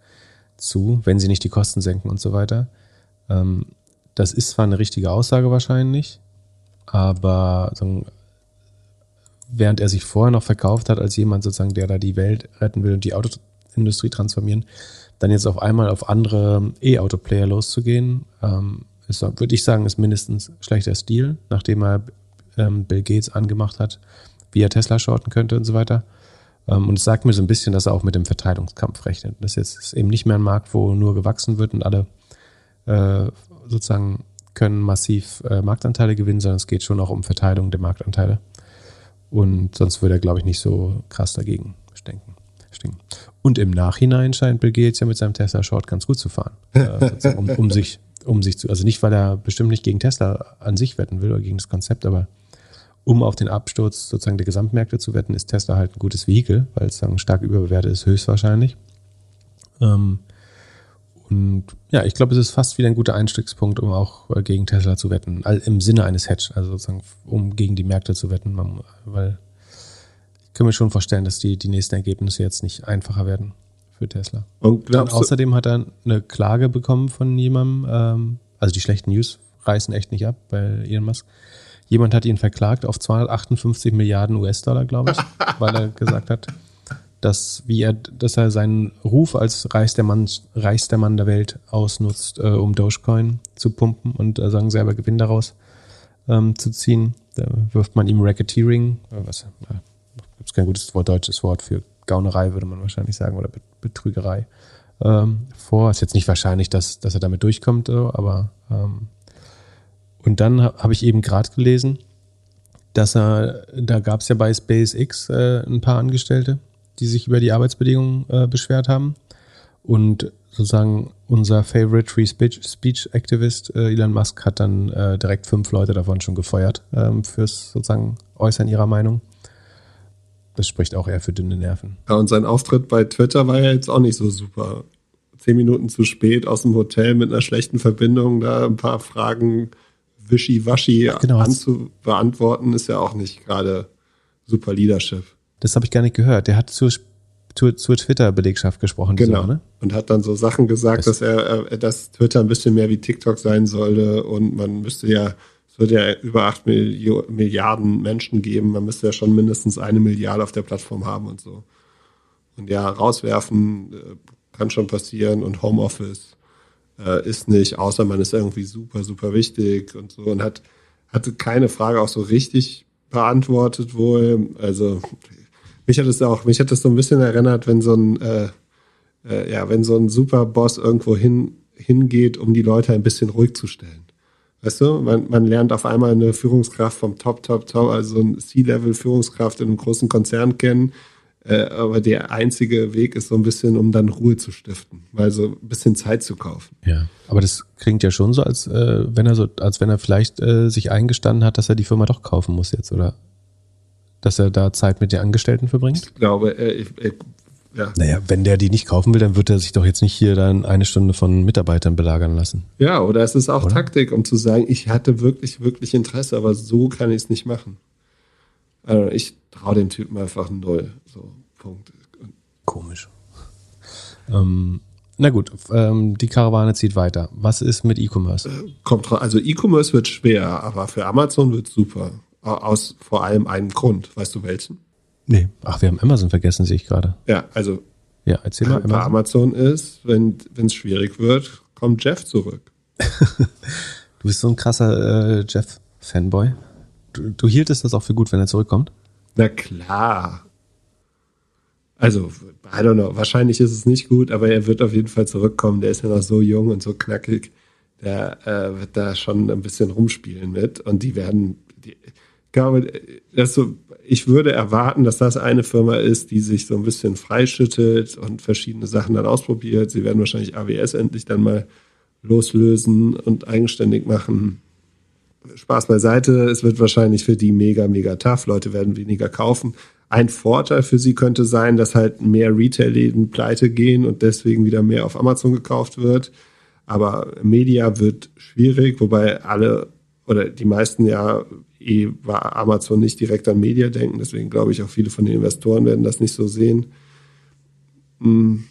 zu, wenn sie nicht die Kosten senken und so weiter. Ähm, das ist zwar eine richtige Aussage wahrscheinlich, aber während er sich vorher noch verkauft hat als jemand sozusagen, der da die Welt retten will und die Autoindustrie transformieren, dann jetzt auf einmal auf andere E-Auto-Player loszugehen, ähm, würde ich sagen, ist mindestens schlechter Stil, nachdem er ähm, Bill Gates angemacht hat, wie er Tesla shorten könnte und so weiter. Ähm, und es sagt mir so ein bisschen, dass er auch mit dem Verteilungskampf rechnet. Das jetzt ist eben nicht mehr ein Markt, wo nur gewachsen wird und alle äh, sozusagen können massiv äh, Marktanteile gewinnen, sondern es geht schon auch um Verteilung der Marktanteile. Und sonst würde er, glaube ich, nicht so krass dagegen stinken. Und im Nachhinein scheint Bill Gates ja mit seinem Tesla Short ganz gut zu fahren, äh, um, um, sich um sich zu, also nicht, weil er bestimmt nicht gegen Tesla an sich wetten will oder gegen das Konzept, aber um auf den Absturz sozusagen der Gesamtmärkte zu wetten, ist Tesla halt ein gutes Vehikel, weil es dann stark überbewertet ist, höchstwahrscheinlich. Ähm, und ja, ich glaube, es ist fast wieder ein guter Einstiegspunkt, um auch äh, gegen Tesla zu wetten, im Sinne eines Hedge, also sozusagen, um gegen die Märkte zu wetten, weil ich kann mir schon vorstellen, dass die, die nächsten Ergebnisse jetzt nicht einfacher werden für Tesla. Und, und außerdem hat er eine Klage bekommen von jemandem, ähm, also die schlechten News reißen echt nicht ab bei Elon Musk. Jemand hat ihn verklagt auf 258 Milliarden US-Dollar, glaube ich, weil er gesagt hat, dass, wie er, dass er seinen Ruf als reichster Mann, reichster Mann der Welt ausnutzt, äh, um Dogecoin zu pumpen und äh, sagen selber Gewinn daraus ähm, zu ziehen. Da wirft man ihm Racketeering, äh, was, äh, gibt kein gutes Wort, deutsches Wort für Gaunerei, würde man wahrscheinlich sagen, oder Betrügerei ähm, vor. Ist jetzt nicht wahrscheinlich, dass, dass er damit durchkommt, aber ähm, und dann habe ich eben gerade gelesen, dass er, da gab es ja bei SpaceX äh, ein paar Angestellte, die sich über die Arbeitsbedingungen äh, beschwert haben. Und sozusagen unser Favorite Free Speech, Speech Activist äh, Elon Musk hat dann äh, direkt fünf Leute davon schon gefeuert ähm, fürs sozusagen Äußern ihrer Meinung. Das spricht auch eher für dünne Nerven. Ja, und sein Auftritt bei Twitter war ja jetzt auch nicht so super. Zehn Minuten zu spät aus dem Hotel mit einer schlechten Verbindung, da ein paar Fragen wischiwaschi genau. anzubeantworten, ist ja auch nicht gerade super Leadership. Das habe ich gar nicht gehört. Der hat zur, zur, zur Twitter-Belegschaft gesprochen. Genau. So, ne? Und hat dann so Sachen gesagt, das dass er, dass Twitter ein bisschen mehr wie TikTok sein sollte und man müsste ja es wird ja über acht Milliarden Menschen geben. Man müsste ja schon mindestens eine Milliarde auf der Plattform haben und so. Und ja, rauswerfen äh, kann schon passieren und Homeoffice äh, ist nicht, außer man ist irgendwie super, super wichtig und so und hat, hatte keine Frage auch so richtig beantwortet wohl. Also mich hat es auch, mich hat es so ein bisschen erinnert, wenn so ein, äh, äh, ja, wenn so ein Superboss irgendwo hin, hingeht, um die Leute ein bisschen ruhig zu stellen. Weißt du, man, man lernt auf einmal eine Führungskraft vom Top, Top, Top, also ein C-Level-Führungskraft in einem großen Konzern kennen. Äh, aber der einzige Weg ist so ein bisschen, um dann Ruhe zu stiften, weil so ein bisschen Zeit zu kaufen. Ja, aber das klingt ja schon so, als äh, wenn er so, als wenn er vielleicht äh, sich eingestanden hat, dass er die Firma doch kaufen muss jetzt, oder? Dass er da Zeit mit den Angestellten verbringt? Ich glaube, äh, ich, ich ja. Naja, wenn der die nicht kaufen will, dann wird er sich doch jetzt nicht hier dann eine Stunde von Mitarbeitern belagern lassen. Ja, oder es ist auch oder? Taktik, um zu sagen, ich hatte wirklich, wirklich Interesse, aber so kann ich es nicht machen. Also ich traue dem Typen einfach null. So, Punkt. Komisch. Ähm, na gut, ähm, die Karawane zieht weiter. Was ist mit E-Commerce? Äh, also E-Commerce wird schwer, aber für Amazon wird super. Aus vor allem einem Grund. Weißt du welchen? Nee. Ach, wir haben Amazon vergessen, sehe ich gerade. Ja, also. Ja, erzähl mal. Bei Amazon ist, wenn es schwierig wird, kommt Jeff zurück. du bist so ein krasser äh, Jeff-Fanboy. Du, du hieltest das auch für gut, wenn er zurückkommt? Na klar. Also, I don't know. Wahrscheinlich ist es nicht gut, aber er wird auf jeden Fall zurückkommen. Der ist ja noch so jung und so knackig. Der äh, wird da schon ein bisschen rumspielen mit. Und die werden, die, glaube, das so, ich würde erwarten, dass das eine Firma ist, die sich so ein bisschen freischüttelt und verschiedene Sachen dann ausprobiert. Sie werden wahrscheinlich AWS endlich dann mal loslösen und eigenständig machen. Spaß beiseite, es wird wahrscheinlich für die mega, mega tough. Leute werden weniger kaufen. Ein Vorteil für sie könnte sein, dass halt mehr Retail-Läden pleite gehen und deswegen wieder mehr auf Amazon gekauft wird. Aber Media wird schwierig, wobei alle oder die meisten ja eh war Amazon nicht direkt an Media denken, deswegen glaube ich auch viele von den Investoren werden das nicht so sehen. Hm.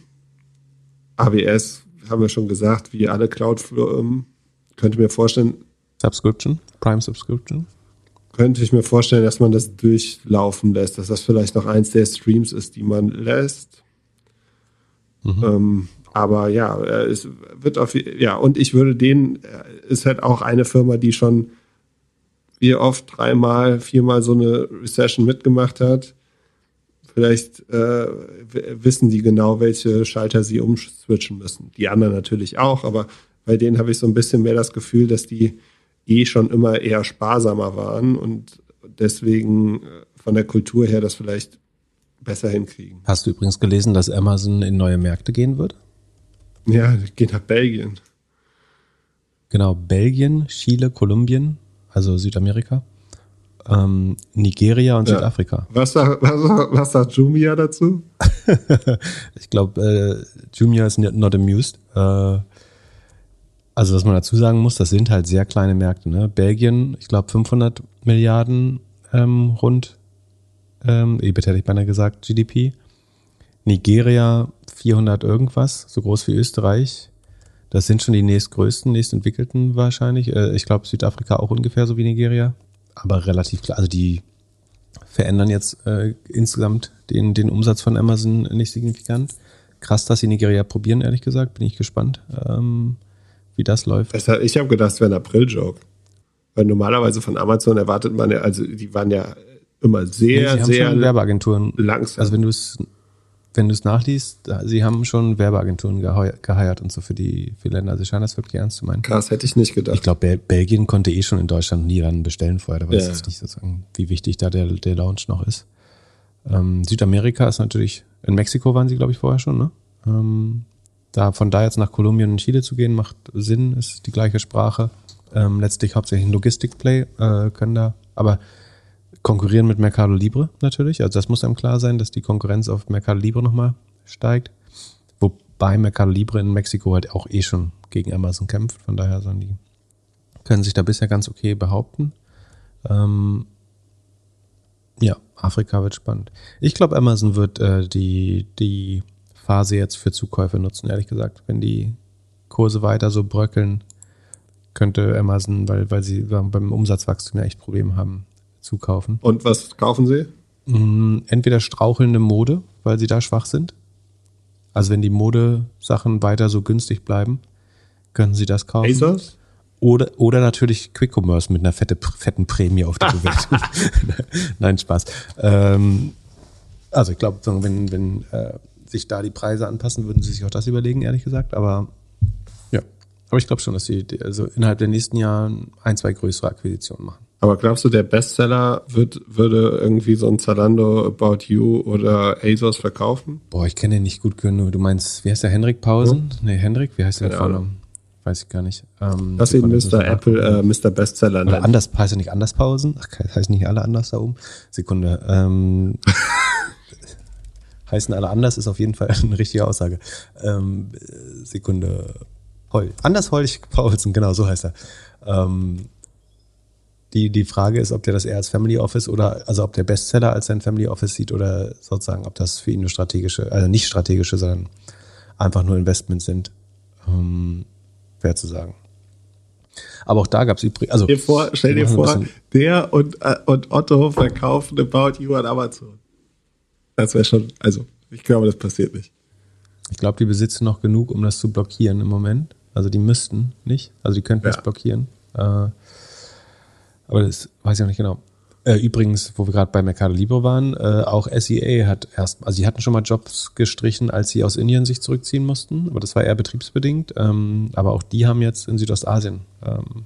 AWS haben wir schon gesagt, wie alle Cloud-Firmen, könnte mir vorstellen. Subscription, Prime Subscription. Könnte ich mir vorstellen, dass man das durchlaufen lässt, dass das vielleicht noch eins der Streams ist, die man lässt. Mhm. Ähm, aber ja, es wird auf, ja, und ich würde den, ist halt auch eine Firma, die schon wie oft dreimal, viermal so eine Recession mitgemacht hat. Vielleicht äh, wissen die genau, welche Schalter sie umswitchen müssen. Die anderen natürlich auch, aber bei denen habe ich so ein bisschen mehr das Gefühl, dass die eh schon immer eher sparsamer waren und deswegen äh, von der Kultur her das vielleicht besser hinkriegen. Hast du übrigens gelesen, dass Amazon in neue Märkte gehen wird? Ja, geht nach Belgien. Genau, Belgien, Chile, Kolumbien, also Südamerika, ähm, Nigeria und ja. Südafrika. Was sagt, was, was sagt Jumia dazu? ich glaube, äh, Jumia ist not amused. Äh, also was man dazu sagen muss, das sind halt sehr kleine Märkte. Ne? Belgien, ich glaube 500 Milliarden ähm, rund, ähm, EBIT hätte ich beinahe gesagt, GDP. Nigeria 400 irgendwas, so groß wie Österreich. Das sind schon die nächstgrößten, nächstentwickelten wahrscheinlich. Äh, ich glaube Südafrika auch ungefähr so wie Nigeria. Aber relativ klar. Also die verändern jetzt äh, insgesamt den, den Umsatz von Amazon nicht signifikant. Krass, dass sie Nigeria probieren, ehrlich gesagt. Bin ich gespannt, ähm, wie das läuft. Ich habe gedacht, es wäre ein April-Joke. Weil normalerweise von Amazon erwartet man ja, also die waren ja immer sehr, nee, sehr Werbeagenturen. langsam. Also wenn du es wenn du es nachliest, sie haben schon Werbeagenturen geheiert und so für die, für Länder. Sie scheinen das wirklich ernst zu meinen. Krass, hätte ich nicht gedacht. Ich glaube, Bel Belgien konnte eh schon in Deutschland nie dann bestellen vorher. Da weiß ich ja. jetzt nicht sozusagen, wie wichtig da der, der Launch noch ist. Ähm, Südamerika ist natürlich In Mexiko waren sie, glaube ich, vorher schon, ne? Ähm, da von da jetzt nach Kolumbien und Chile zu gehen, macht Sinn, ist die gleiche Sprache. Ähm, letztlich hauptsächlich ein Logistikplay, äh, können da, aber konkurrieren mit Mercado Libre natürlich. Also das muss einem klar sein, dass die Konkurrenz auf Mercado Libre nochmal steigt. Wobei Mercado Libre in Mexiko halt auch eh schon gegen Amazon kämpft. Von daher sagen die, können sich da bisher ganz okay behaupten. Ähm, ja, Afrika wird spannend. Ich glaube, Amazon wird äh, die, die Phase jetzt für Zukäufe nutzen, ehrlich gesagt. Wenn die Kurse weiter so bröckeln, könnte Amazon, weil, weil sie beim Umsatzwachstum ja echt Probleme haben, zukaufen. Und was kaufen sie? Mm, entweder strauchelnde Mode, weil sie da schwach sind. Also wenn die Modesachen weiter so günstig bleiben, können sie das kaufen. ASOS? Oder, oder natürlich Quick Commerce mit einer fette, fetten Prämie auf der Bewertung. Nein, Spaß. Ähm, also ich glaube, wenn, wenn äh, sich da die Preise anpassen, würden sie sich auch das überlegen, ehrlich gesagt. Aber ja, aber ich glaube schon, dass sie also innerhalb der nächsten Jahre ein, zwei größere Akquisitionen machen. Aber glaubst du, der Bestseller wird, würde irgendwie so ein Zalando, About You oder ASOS verkaufen? Boah, ich kenne den nicht gut genug. Du meinst, wie heißt der? Henrik Pausen? Hm? Nee, Henrik, wie heißt der Vornamen? Weiß ich gar nicht. Ähm, Lass ihn Mr. Apple, äh, Mr. Bestseller nennen. Oder anders heißt er nicht anders Pausen? Ach, heißt nicht alle anders da oben? Sekunde. Ähm, heißen alle anders, ist auf jeden Fall eine richtige Aussage. Ähm, Sekunde. Heul. Anders Heulich Paulsen, genau, so heißt er. Ähm, die, die Frage ist, ob der das eher als Family Office oder, also ob der Bestseller als sein Family Office sieht oder sozusagen, ob das für ihn nur strategische, also nicht strategische, sondern einfach nur Investments sind. Ähm, schwer zu sagen. Aber auch da gab es übrigens. Also, stell dir vor, stell dir vor der und, äh, und Otto verkaufen About You an Amazon. Das wäre schon, also ich glaube, das passiert nicht. Ich glaube, die besitzen noch genug, um das zu blockieren im Moment. Also die müssten nicht. Also die könnten ja. das blockieren. Äh, aber das weiß ich auch nicht genau. Äh, übrigens, wo wir gerade bei Mercado Libre waren, äh, auch SEA hat erst, also sie hatten schon mal Jobs gestrichen, als sie aus Indien sich zurückziehen mussten, aber das war eher betriebsbedingt. Ähm, aber auch die haben jetzt in Südostasien ähm,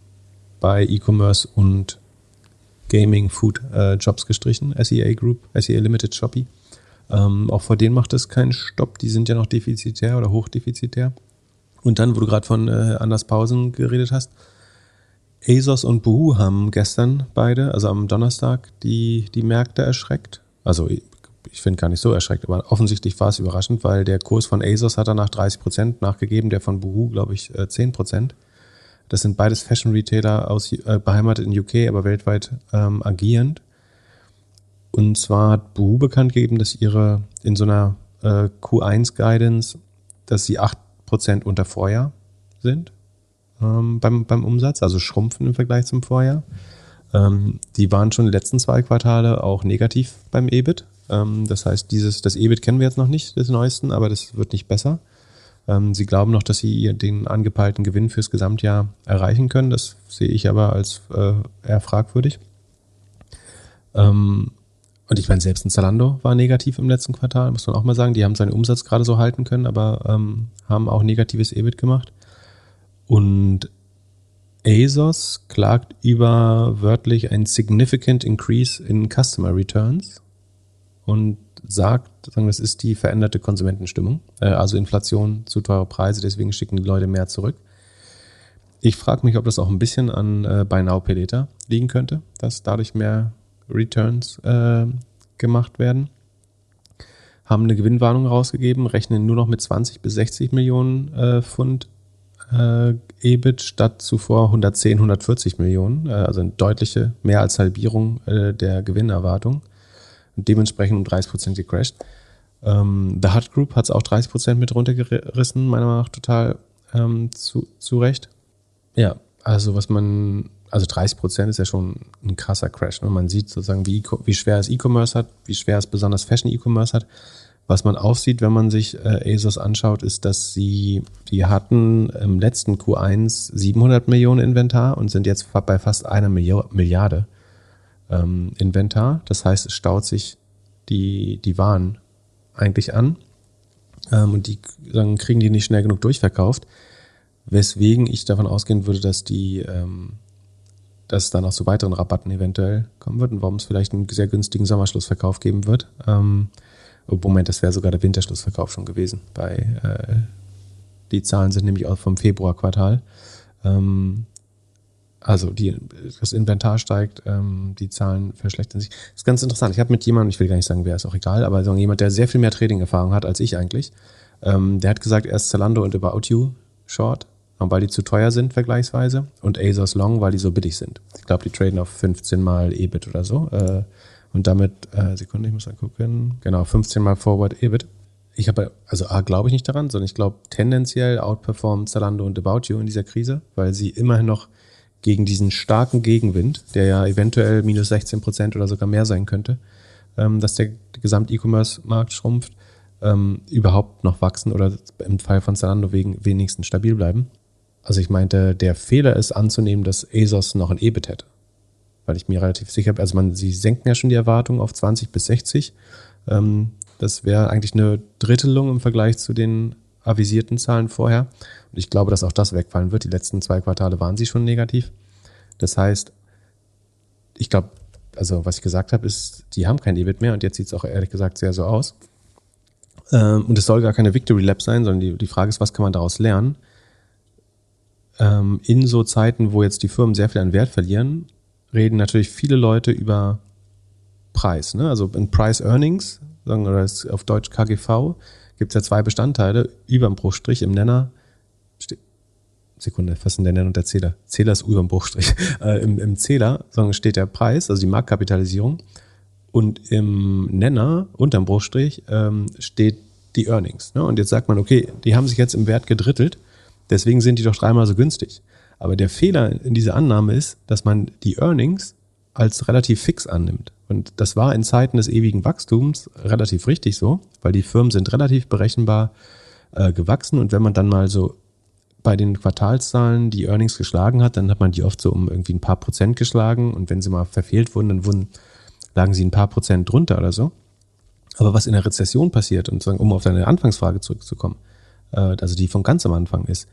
bei E-Commerce und Gaming, Food äh, Jobs gestrichen. SEA Group, SEA Limited Shopee. Ähm, auch vor denen macht es keinen Stopp. Die sind ja noch defizitär oder hochdefizitär. Und dann, wo du gerade von äh, Anders Pausen geredet hast, ASOS und Boohoo haben gestern beide, also am Donnerstag, die, die Märkte erschreckt. Also ich finde gar nicht so erschreckt, aber offensichtlich war es überraschend, weil der Kurs von ASOS hat danach 30 Prozent nachgegeben, der von Boohoo, glaube ich, 10 äh, Prozent. Das sind beides Fashion-Retailer aus äh, beheimatet in UK, aber weltweit ähm, agierend. Und zwar hat Boohoo bekannt gegeben, dass ihre in so einer äh, Q1-Guidance, dass sie 8% unter Vorjahr sind ähm, beim, beim Umsatz, also schrumpfen im Vergleich zum Vorjahr. Ähm, die waren schon die letzten zwei Quartale auch negativ beim EBIT. Ähm, das heißt, dieses, das EBIT kennen wir jetzt noch nicht, des neuesten, aber das wird nicht besser. Ähm, sie glauben noch, dass sie den angepeilten Gewinn fürs Gesamtjahr erreichen können. Das sehe ich aber als äh, eher fragwürdig. Ähm, und ich meine, selbst ein Zalando war negativ im letzten Quartal, muss man auch mal sagen. Die haben seinen Umsatz gerade so halten können, aber ähm, haben auch negatives EBIT gemacht. Und ASOS klagt über wörtlich ein significant increase in Customer Returns und sagt, das ist die veränderte Konsumentenstimmung, äh, also Inflation zu teure Preise, deswegen schicken die Leute mehr zurück. Ich frage mich, ob das auch ein bisschen an äh, Buy Now Later liegen könnte, dass dadurch mehr Returns äh, gemacht werden. Haben eine Gewinnwarnung rausgegeben, rechnen nur noch mit 20 bis 60 Millionen äh, Pfund äh, EBIT statt zuvor 110, 140 Millionen, äh, also eine deutliche mehr als Halbierung äh, der Gewinnerwartung und dementsprechend um 30 Prozent gecrashed. Ähm, The Hut Group hat es auch 30 Prozent mit runtergerissen, meiner Meinung nach total ähm, zu, zu Recht. Ja, also was man also 30 Prozent ist ja schon ein krasser Crash. Ne? Man sieht sozusagen, wie, wie schwer es E-Commerce hat, wie schwer es besonders Fashion-E-Commerce hat. Was man aufsieht, wenn man sich äh, ASOS anschaut, ist, dass sie, die hatten im letzten Q1 700 Millionen Inventar und sind jetzt bei fast einer Milliarde ähm, Inventar. Das heißt, es staut sich die, die Waren eigentlich an ähm, und die dann kriegen die nicht schnell genug durchverkauft. Weswegen ich davon ausgehen würde, dass die ähm, dass es dann auch zu weiteren Rabatten eventuell kommen wird und warum es vielleicht einen sehr günstigen Sommerschlussverkauf geben wird. Ähm, Moment, das wäre sogar der Winterschlussverkauf schon gewesen. Bei äh, die Zahlen sind nämlich auch vom Februarquartal. Ähm, also die, das Inventar steigt, ähm, die Zahlen verschlechtern sich. Das ist ganz interessant. Ich habe mit jemandem, ich will gar nicht sagen, wer ist auch egal, aber so jemand, der sehr viel mehr Trading-Erfahrung hat als ich eigentlich, ähm, der hat gesagt, erst Zalando und About You Short, weil die zu teuer sind vergleichsweise und ASOS Long, weil die so billig sind. Ich glaube, die traden auf 15 mal EBIT oder so. Äh, und damit, äh, Sekunde, ich muss mal gucken, genau, 15 mal Forward EBIT. Ich habe, also A, glaube ich nicht daran, sondern ich glaube tendenziell outperformt Zalando und About You in dieser Krise, weil sie immerhin noch gegen diesen starken Gegenwind, der ja eventuell minus 16 Prozent oder sogar mehr sein könnte, ähm, dass der Gesamt-E-Commerce-Markt schrumpft, ähm, überhaupt noch wachsen oder im Fall von Zalando wegen wenigstens stabil bleiben. Also ich meinte, der Fehler ist anzunehmen, dass ASOS noch ein EBIT hätte. Weil ich mir relativ sicher bin, also man, sie senken ja schon die Erwartung auf 20 bis 60. Ähm, das wäre eigentlich eine Drittelung im Vergleich zu den avisierten Zahlen vorher. Und ich glaube, dass auch das wegfallen wird. Die letzten zwei Quartale waren sie schon negativ. Das heißt, ich glaube, also was ich gesagt habe, ist, die haben kein EBIT mehr und jetzt sieht es auch ehrlich gesagt sehr so aus. Ähm, und es soll gar keine Victory Lab sein, sondern die, die Frage ist, was kann man daraus lernen? Ähm, in so Zeiten, wo jetzt die Firmen sehr viel an Wert verlieren, reden natürlich viele Leute über Preis. Ne? Also in Price Earnings, oder auf Deutsch KGV, gibt es ja zwei Bestandteile. Über dem Bruchstrich im Nenner, Sekunde, was ist denn der Nenner und der Zähler? Zähler ist über dem Bruchstrich. Äh, im, Im Zähler steht der Preis, also die Marktkapitalisierung. Und im Nenner, unterm Bruchstrich, ähm, steht die Earnings. Ne? Und jetzt sagt man, okay, die haben sich jetzt im Wert gedrittelt, deswegen sind die doch dreimal so günstig. Aber der Fehler in dieser Annahme ist, dass man die Earnings als relativ fix annimmt. Und das war in Zeiten des ewigen Wachstums relativ richtig so, weil die Firmen sind relativ berechenbar äh, gewachsen und wenn man dann mal so bei den Quartalszahlen die Earnings geschlagen hat, dann hat man die oft so um irgendwie ein paar Prozent geschlagen und wenn sie mal verfehlt wurden, dann wurden, lagen sie ein paar Prozent drunter oder so. Aber was in der Rezession passiert, und um auf deine Anfangsfrage zurückzukommen, äh, also die von ganz am Anfang ist,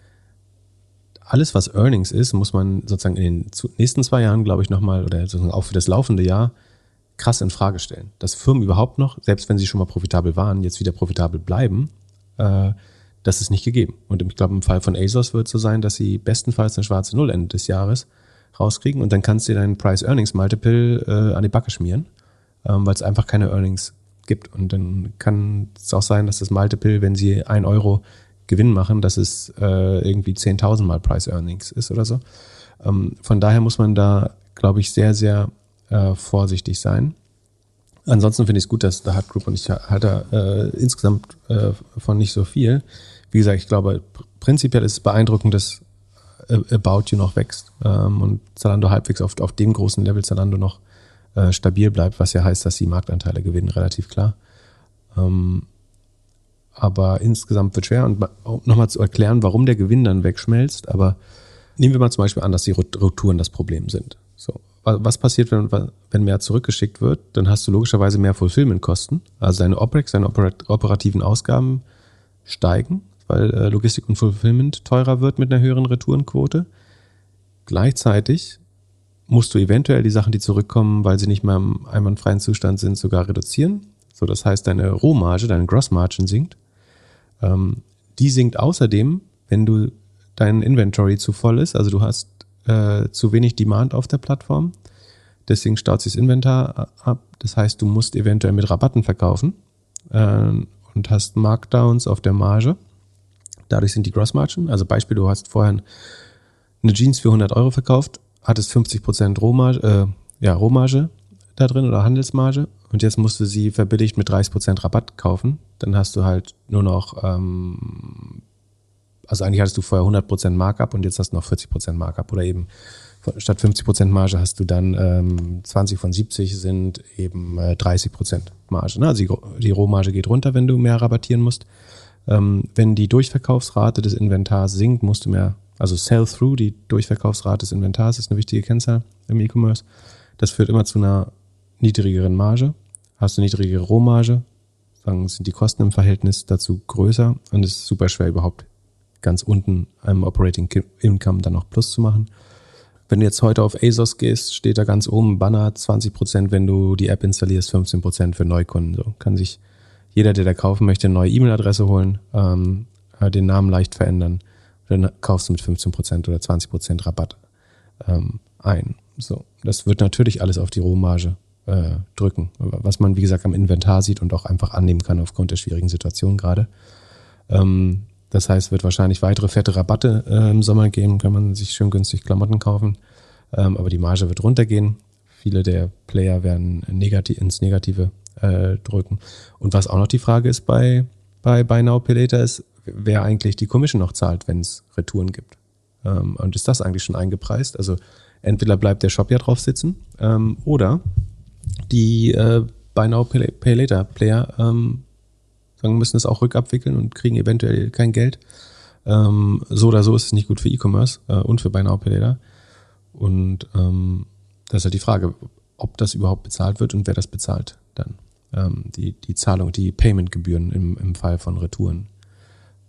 alles, was Earnings ist, muss man sozusagen in den nächsten zwei Jahren, glaube ich, nochmal, oder sozusagen auch für das laufende Jahr, krass in Frage stellen. Dass Firmen überhaupt noch, selbst wenn sie schon mal profitabel waren, jetzt wieder profitabel bleiben, äh, das ist nicht gegeben. Und ich glaube, im Fall von ASOS wird es so sein, dass sie bestenfalls eine schwarze Null Ende des Jahres rauskriegen und dann kannst du deinen Price-Earnings-Multiple äh, an die Backe schmieren, ähm, weil es einfach keine Earnings gibt. Und dann kann es auch sein, dass das Multiple, wenn sie ein Euro Gewinn machen, dass es äh, irgendwie 10.000 Mal Price Earnings ist oder so. Ähm, von daher muss man da, glaube ich, sehr, sehr äh, vorsichtig sein. Ansonsten finde ich es gut, dass der Hard Group und ich halte äh, insgesamt äh, von nicht so viel. Wie gesagt, ich glaube, prinzipiell ist es beeindruckend, dass äh, About You noch wächst ähm, und Zalando halbwegs auf, auf dem großen Level Zalando noch äh, stabil bleibt, was ja heißt, dass die Marktanteile gewinnen, relativ klar. Ähm, aber insgesamt wird schwer. Und nochmal zu erklären, warum der Gewinn dann wegschmelzt. Aber nehmen wir mal zum Beispiel an, dass die Retouren das Problem sind. So. Was passiert, wenn, wenn mehr zurückgeschickt wird? Dann hast du logischerweise mehr Fulfillment-Kosten. Also deine OPEX, deine operativen Ausgaben steigen, weil äh, Logistik und Fulfillment teurer wird mit einer höheren Retourenquote. Gleichzeitig musst du eventuell die Sachen, die zurückkommen, weil sie nicht mehr im einwandfreien Zustand sind, sogar reduzieren. So, das heißt, deine Rohmarge, deine Grossmargin sinkt. Ähm, die sinkt außerdem, wenn du dein Inventory zu voll ist, also du hast äh, zu wenig Demand auf der Plattform. Deswegen staut sich das Inventar ab. Das heißt, du musst eventuell mit Rabatten verkaufen äh, und hast Markdowns auf der Marge. Dadurch sind die Grossmargin. Also Beispiel, du hast vorher eine Jeans für 100 Euro verkauft, hattest 50% Rohmarge, äh, ja, Rohmarge da drin oder Handelsmarge und jetzt musst du sie verbilligt mit 30% Rabatt kaufen. Dann hast du halt nur noch, ähm, also eigentlich hattest du vorher 100% Markup und jetzt hast du noch 40% Markup oder eben statt 50% Marge hast du dann ähm, 20 von 70 sind eben äh, 30% Marge. Ne? Also die, die Rohmarge geht runter, wenn du mehr rabattieren musst. Ähm, wenn die Durchverkaufsrate des Inventars sinkt, musst du mehr, also Sell-Through, die Durchverkaufsrate des Inventars ist eine wichtige Kennzahl im E-Commerce. Das führt immer zu einer niedrigeren Marge. Hast du niedrigere Rohmarge, dann sind die Kosten im Verhältnis dazu größer und es ist super schwer überhaupt ganz unten am Operating Income dann noch Plus zu machen. Wenn du jetzt heute auf ASOS gehst, steht da ganz oben Banner 20%, wenn du die App installierst, 15% für Neukunden. So kann sich jeder, der da kaufen möchte, eine neue E-Mail-Adresse holen, ähm, äh, den Namen leicht verändern. Dann kaufst du mit 15% oder 20% Rabatt ähm, ein. So, das wird natürlich alles auf die Rohmarge äh, drücken, was man wie gesagt am Inventar sieht und auch einfach annehmen kann aufgrund der schwierigen Situation gerade. Ähm, das heißt, wird wahrscheinlich weitere fette Rabatte äh, im Sommer geben, kann man sich schön günstig Klamotten kaufen, ähm, aber die Marge wird runtergehen. Viele der Player werden negativ, ins Negative äh, drücken. Und was auch noch die Frage ist bei, bei Buy Now Pay ist, wer eigentlich die Commission noch zahlt, wenn es Retouren gibt. Ähm, und ist das eigentlich schon eingepreist? Also entweder bleibt der Shop ja drauf sitzen ähm, oder die äh, Buy Now Pay, Later Player ähm, sagen, müssen es auch rückabwickeln und kriegen eventuell kein Geld. Ähm, so oder so ist es nicht gut für E-Commerce äh, und für Buy Now Pay Later. Und ähm, das ist halt die Frage, ob das überhaupt bezahlt wird und wer das bezahlt dann. Ähm, die, die Zahlung, die Payment-Gebühren im, im Fall von Retouren.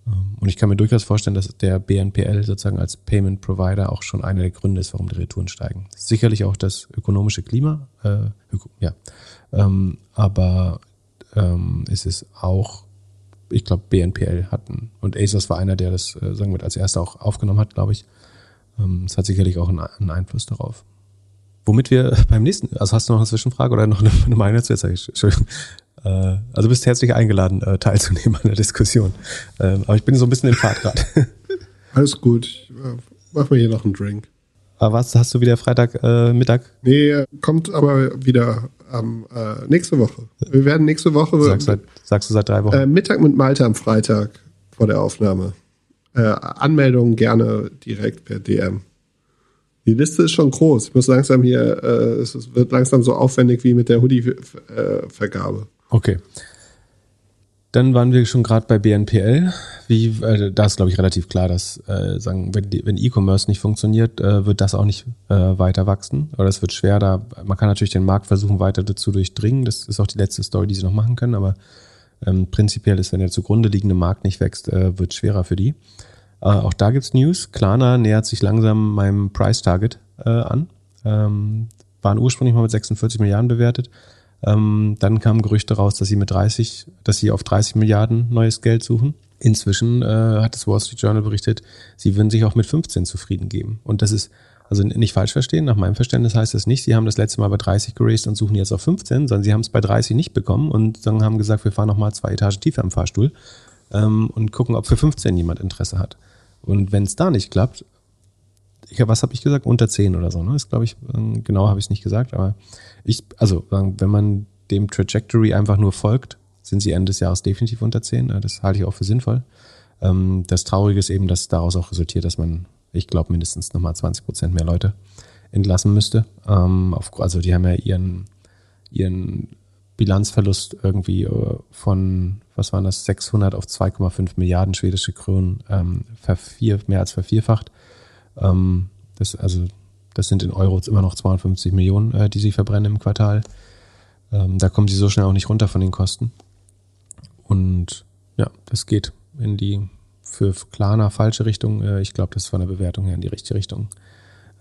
Ähm, und ich kann mir durchaus vorstellen, dass der BNPL sozusagen als Payment Provider auch schon einer der Gründe ist, warum die Retouren steigen. Sicherlich auch das ökonomische Klima, äh, ja. Ähm, aber ähm, ist es auch, ich glaube, BNPL hatten und ASOS war einer, der das, äh, sagen wir, als erster auch aufgenommen hat, glaube ich. Ähm, es hat sicherlich auch einen, einen Einfluss darauf. Womit wir beim nächsten, also hast du noch eine Zwischenfrage oder noch eine, eine Meinung? Jetzt Entschuldigung. Äh, also bist herzlich eingeladen, äh, teilzunehmen an der Diskussion. Ähm, aber ich bin so ein bisschen im Fahrt gerade. Alles gut. Mach mir hier noch einen Drink. Aber was hast du wieder Freitag äh, Mittag? Nee, kommt aber wieder am äh, nächste Woche. Wir werden nächste Woche. Sagst, seit, sagst du seit drei Wochen? Äh, Mittag mit Malte am Freitag vor der Aufnahme. Äh, Anmeldungen gerne direkt per DM. Die Liste ist schon groß. Ich muss langsam hier, äh, es wird langsam so aufwendig wie mit der Hoodie-Vergabe. Okay. Dann waren wir schon gerade bei BNPL. Wie, äh, da ist, glaube ich, relativ klar, dass äh, sagen, wenn, wenn E-Commerce nicht funktioniert, äh, wird das auch nicht äh, weiter wachsen. Oder es wird schwer, da man kann natürlich den Markt versuchen, weiter dazu durchdringen. Das ist auch die letzte Story, die sie noch machen können, aber ähm, prinzipiell ist, wenn der zugrunde liegende Markt nicht wächst, äh, wird schwerer für die. Äh, auch da gibt's News. Klarna nähert sich langsam meinem Price Target äh, an. Ähm, waren ursprünglich mal mit 46 Milliarden bewertet. Ähm, dann kamen Gerüchte raus, dass sie mit 30, dass sie auf 30 Milliarden neues Geld suchen. Inzwischen äh, hat das Wall Street Journal berichtet, sie würden sich auch mit 15 zufrieden geben. Und das ist, also nicht falsch verstehen, nach meinem Verständnis heißt das nicht, sie haben das letzte Mal bei 30 geraced und suchen jetzt auf 15, sondern sie haben es bei 30 nicht bekommen und dann haben gesagt, wir fahren nochmal zwei Etagen tiefer im Fahrstuhl ähm, und gucken, ob für 15 jemand Interesse hat. Und wenn es da nicht klappt, ich, was habe ich gesagt? Unter 10 oder so, ne? Das glaube ich, ähm, genau habe ich es nicht gesagt, aber ich, also wenn man dem Trajectory einfach nur folgt, sind sie Ende des Jahres definitiv unter 10. Das halte ich auch für sinnvoll. Ähm, das Traurige ist eben, dass daraus auch resultiert, dass man, ich glaube, mindestens nochmal 20 Prozent mehr Leute entlassen müsste. Ähm, also die haben ja ihren, ihren Bilanzverlust irgendwie äh, von, was waren das, 600 auf 2,5 Milliarden schwedische Kronen ähm, mehr als vervierfacht. Ähm, das, also, das sind in Euro immer noch 250 Millionen, äh, die sie verbrennen im Quartal. Ähm, da kommen sie so schnell auch nicht runter von den Kosten. Und ja, das geht in die für Klarna falsche Richtung. Äh, ich glaube, das von der Bewertung her in die richtige Richtung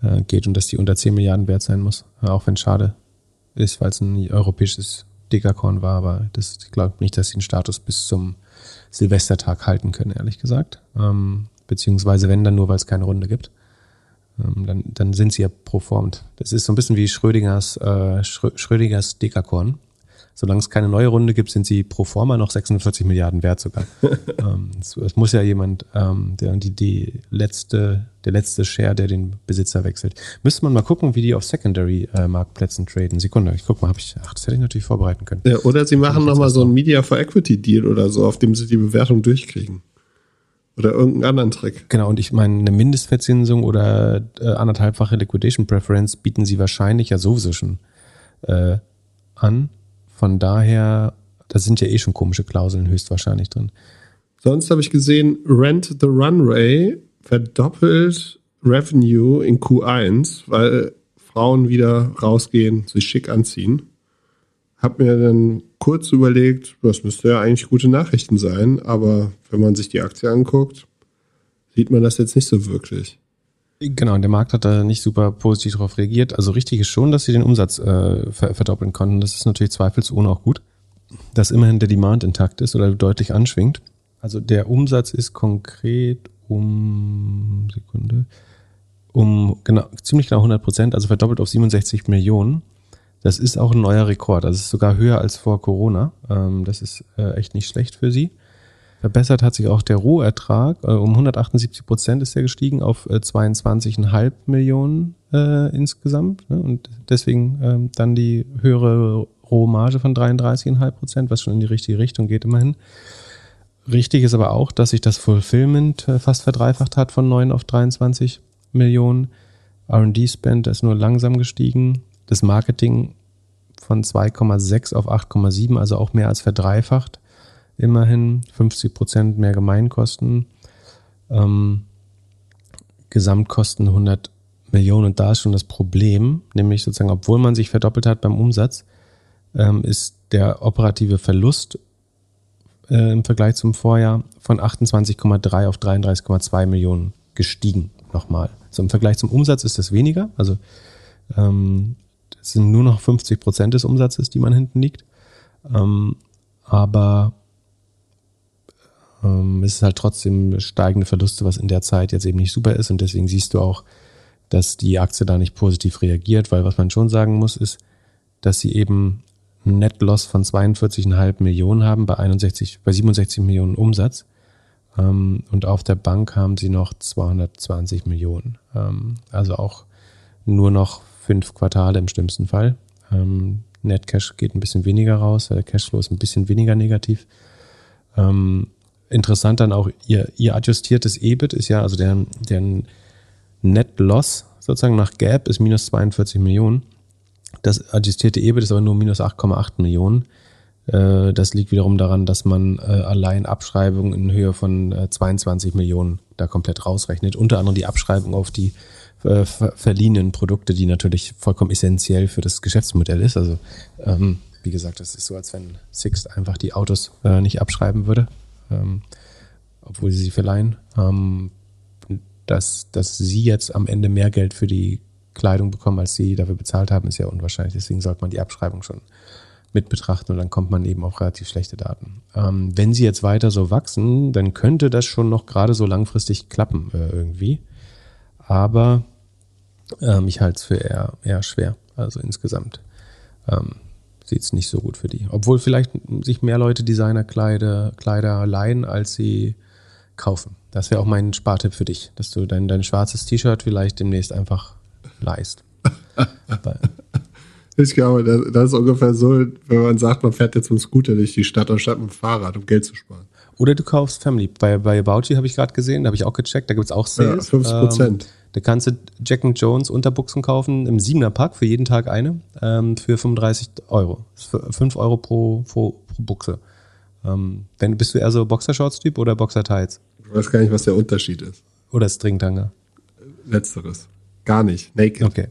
äh, geht und dass die unter 10 Milliarden wert sein muss. Äh, auch wenn es schade ist, weil es ein europäisches Dekakorn war, aber das, ich glaube nicht, dass sie den Status bis zum Silvestertag halten können, ehrlich gesagt. Ähm, beziehungsweise wenn, dann nur, weil es keine Runde gibt. Ähm, dann, dann sind sie ja proformt. Das ist so ein bisschen wie Schrödingers, äh, Schrödingers Dekakorn. Solange es keine neue Runde gibt, sind sie pro forma noch 46 Milliarden wert sogar. ähm, es, es, muss ja jemand, ähm, der die, die letzte, der letzte Share, der den Besitzer wechselt. Müsste man mal gucken, wie die auf Secondary-Marktplätzen äh, traden. Sekunde, ich guck mal, hab ich, ach, das hätte ich natürlich vorbereiten können. Ja, oder sie machen nochmal so ein Media for Equity Deal oder so, auf dem sie die Bewertung durchkriegen. Oder irgendeinen anderen Trick. Genau, und ich meine, eine Mindestverzinsung oder äh, anderthalbfache Liquidation Preference bieten sie wahrscheinlich ja sowieso schon äh, an. Von daher, da sind ja eh schon komische Klauseln höchstwahrscheinlich drin. Sonst habe ich gesehen, Rent the Runway verdoppelt Revenue in Q1, weil Frauen wieder rausgehen, sich schick anziehen. Hab mir dann kurz überlegt, das müsste ja eigentlich gute Nachrichten sein, aber wenn man sich die Aktie anguckt, sieht man das jetzt nicht so wirklich. Genau, der Markt hat da nicht super positiv darauf reagiert. Also richtig ist schon, dass sie den Umsatz äh, verdoppeln konnten. Das ist natürlich zweifelsohne auch gut. dass immerhin der Demand intakt ist oder deutlich anschwingt. Also der Umsatz ist konkret um Sekunde um genau, ziemlich genau 100 Prozent, also verdoppelt auf 67 Millionen. Das ist auch ein neuer Rekord. Es ist sogar höher als vor Corona. Ähm, das ist äh, echt nicht schlecht für sie. Verbessert hat sich auch der Rohertrag. Äh, um 178 Prozent ist er gestiegen auf äh, 22,5 Millionen äh, insgesamt. Ne? Und deswegen ähm, dann die höhere Rohmarge von 33,5 Prozent, was schon in die richtige Richtung geht immerhin. Richtig ist aber auch, dass sich das Fulfillment fast verdreifacht hat von 9 auf 23 Millionen. R&D-Spend ist nur langsam gestiegen das Marketing von 2,6 auf 8,7, also auch mehr als verdreifacht. Immerhin 50 Prozent mehr Gemeinkosten. Ähm, Gesamtkosten 100 Millionen. Und da ist schon das Problem, nämlich sozusagen, obwohl man sich verdoppelt hat beim Umsatz, ähm, ist der operative Verlust äh, im Vergleich zum Vorjahr von 28,3 auf 33,2 Millionen gestiegen. Nochmal. Also im Vergleich zum Umsatz ist das weniger. Also ähm, es sind nur noch 50 Prozent des Umsatzes, die man hinten liegt. Ähm, aber ähm, es ist halt trotzdem steigende Verluste, was in der Zeit jetzt eben nicht super ist. Und deswegen siehst du auch, dass die Aktie da nicht positiv reagiert, weil was man schon sagen muss, ist, dass sie eben einen Net Loss von 42,5 Millionen haben bei 61, bei 67 Millionen Umsatz. Ähm, und auf der Bank haben sie noch 220 Millionen. Ähm, also auch nur noch fünf Quartale im schlimmsten Fall. Ähm, Netcash geht ein bisschen weniger raus, der Cashflow ist ein bisschen weniger negativ. Ähm, interessant dann auch, ihr, ihr adjustiertes EBIT ist ja, also der, der Net Loss sozusagen nach Gap ist minus 42 Millionen. Das adjustierte EBIT ist aber nur minus 8,8 Millionen. Äh, das liegt wiederum daran, dass man äh, allein Abschreibungen in Höhe von äh, 22 Millionen da komplett rausrechnet. Unter anderem die Abschreibung auf die äh, verliehenen Produkte, die natürlich vollkommen essentiell für das Geschäftsmodell ist. Also ähm, wie gesagt, das ist so, als wenn Sixt einfach die Autos äh, nicht abschreiben würde, ähm, obwohl sie sie verleihen. Ähm, dass, dass sie jetzt am Ende mehr Geld für die Kleidung bekommen, als sie dafür bezahlt haben, ist ja unwahrscheinlich. Deswegen sollte man die Abschreibung schon mit betrachten und dann kommt man eben auf relativ schlechte Daten. Ähm, wenn sie jetzt weiter so wachsen, dann könnte das schon noch gerade so langfristig klappen äh, irgendwie. Aber ähm, ich halte es für eher, eher schwer. Also insgesamt ähm, sieht es nicht so gut für die. Obwohl vielleicht sich mehr Leute Designerkleider Kleider leihen, als sie kaufen. Das wäre auch mein Spartipp für dich, dass du dein, dein schwarzes T-Shirt vielleicht demnächst einfach leist. ich glaube, das, das, ist ungefähr so, wenn man sagt, man fährt jetzt mit dem Scooter durch die Stadt anstatt mit dem Fahrrad, um Geld zu sparen. Oder du kaufst Family. Bei, bei Bauchi habe ich gerade gesehen, da habe ich auch gecheckt, da gibt es auch Sales. Ja, 50 Prozent. Ähm, da kannst du Jack Jones Unterbuchsen kaufen im 7er Pack für jeden Tag eine ähm, für 35 Euro. 5 Euro pro, pro, pro Buchse. Ähm, wenn, bist du eher so Boxershorts-Typ oder Boxer-Tights? Ich weiß gar nicht, was der Unterschied ist. Oder Stringtanger? Letzteres. Gar nicht. Naked. Okay.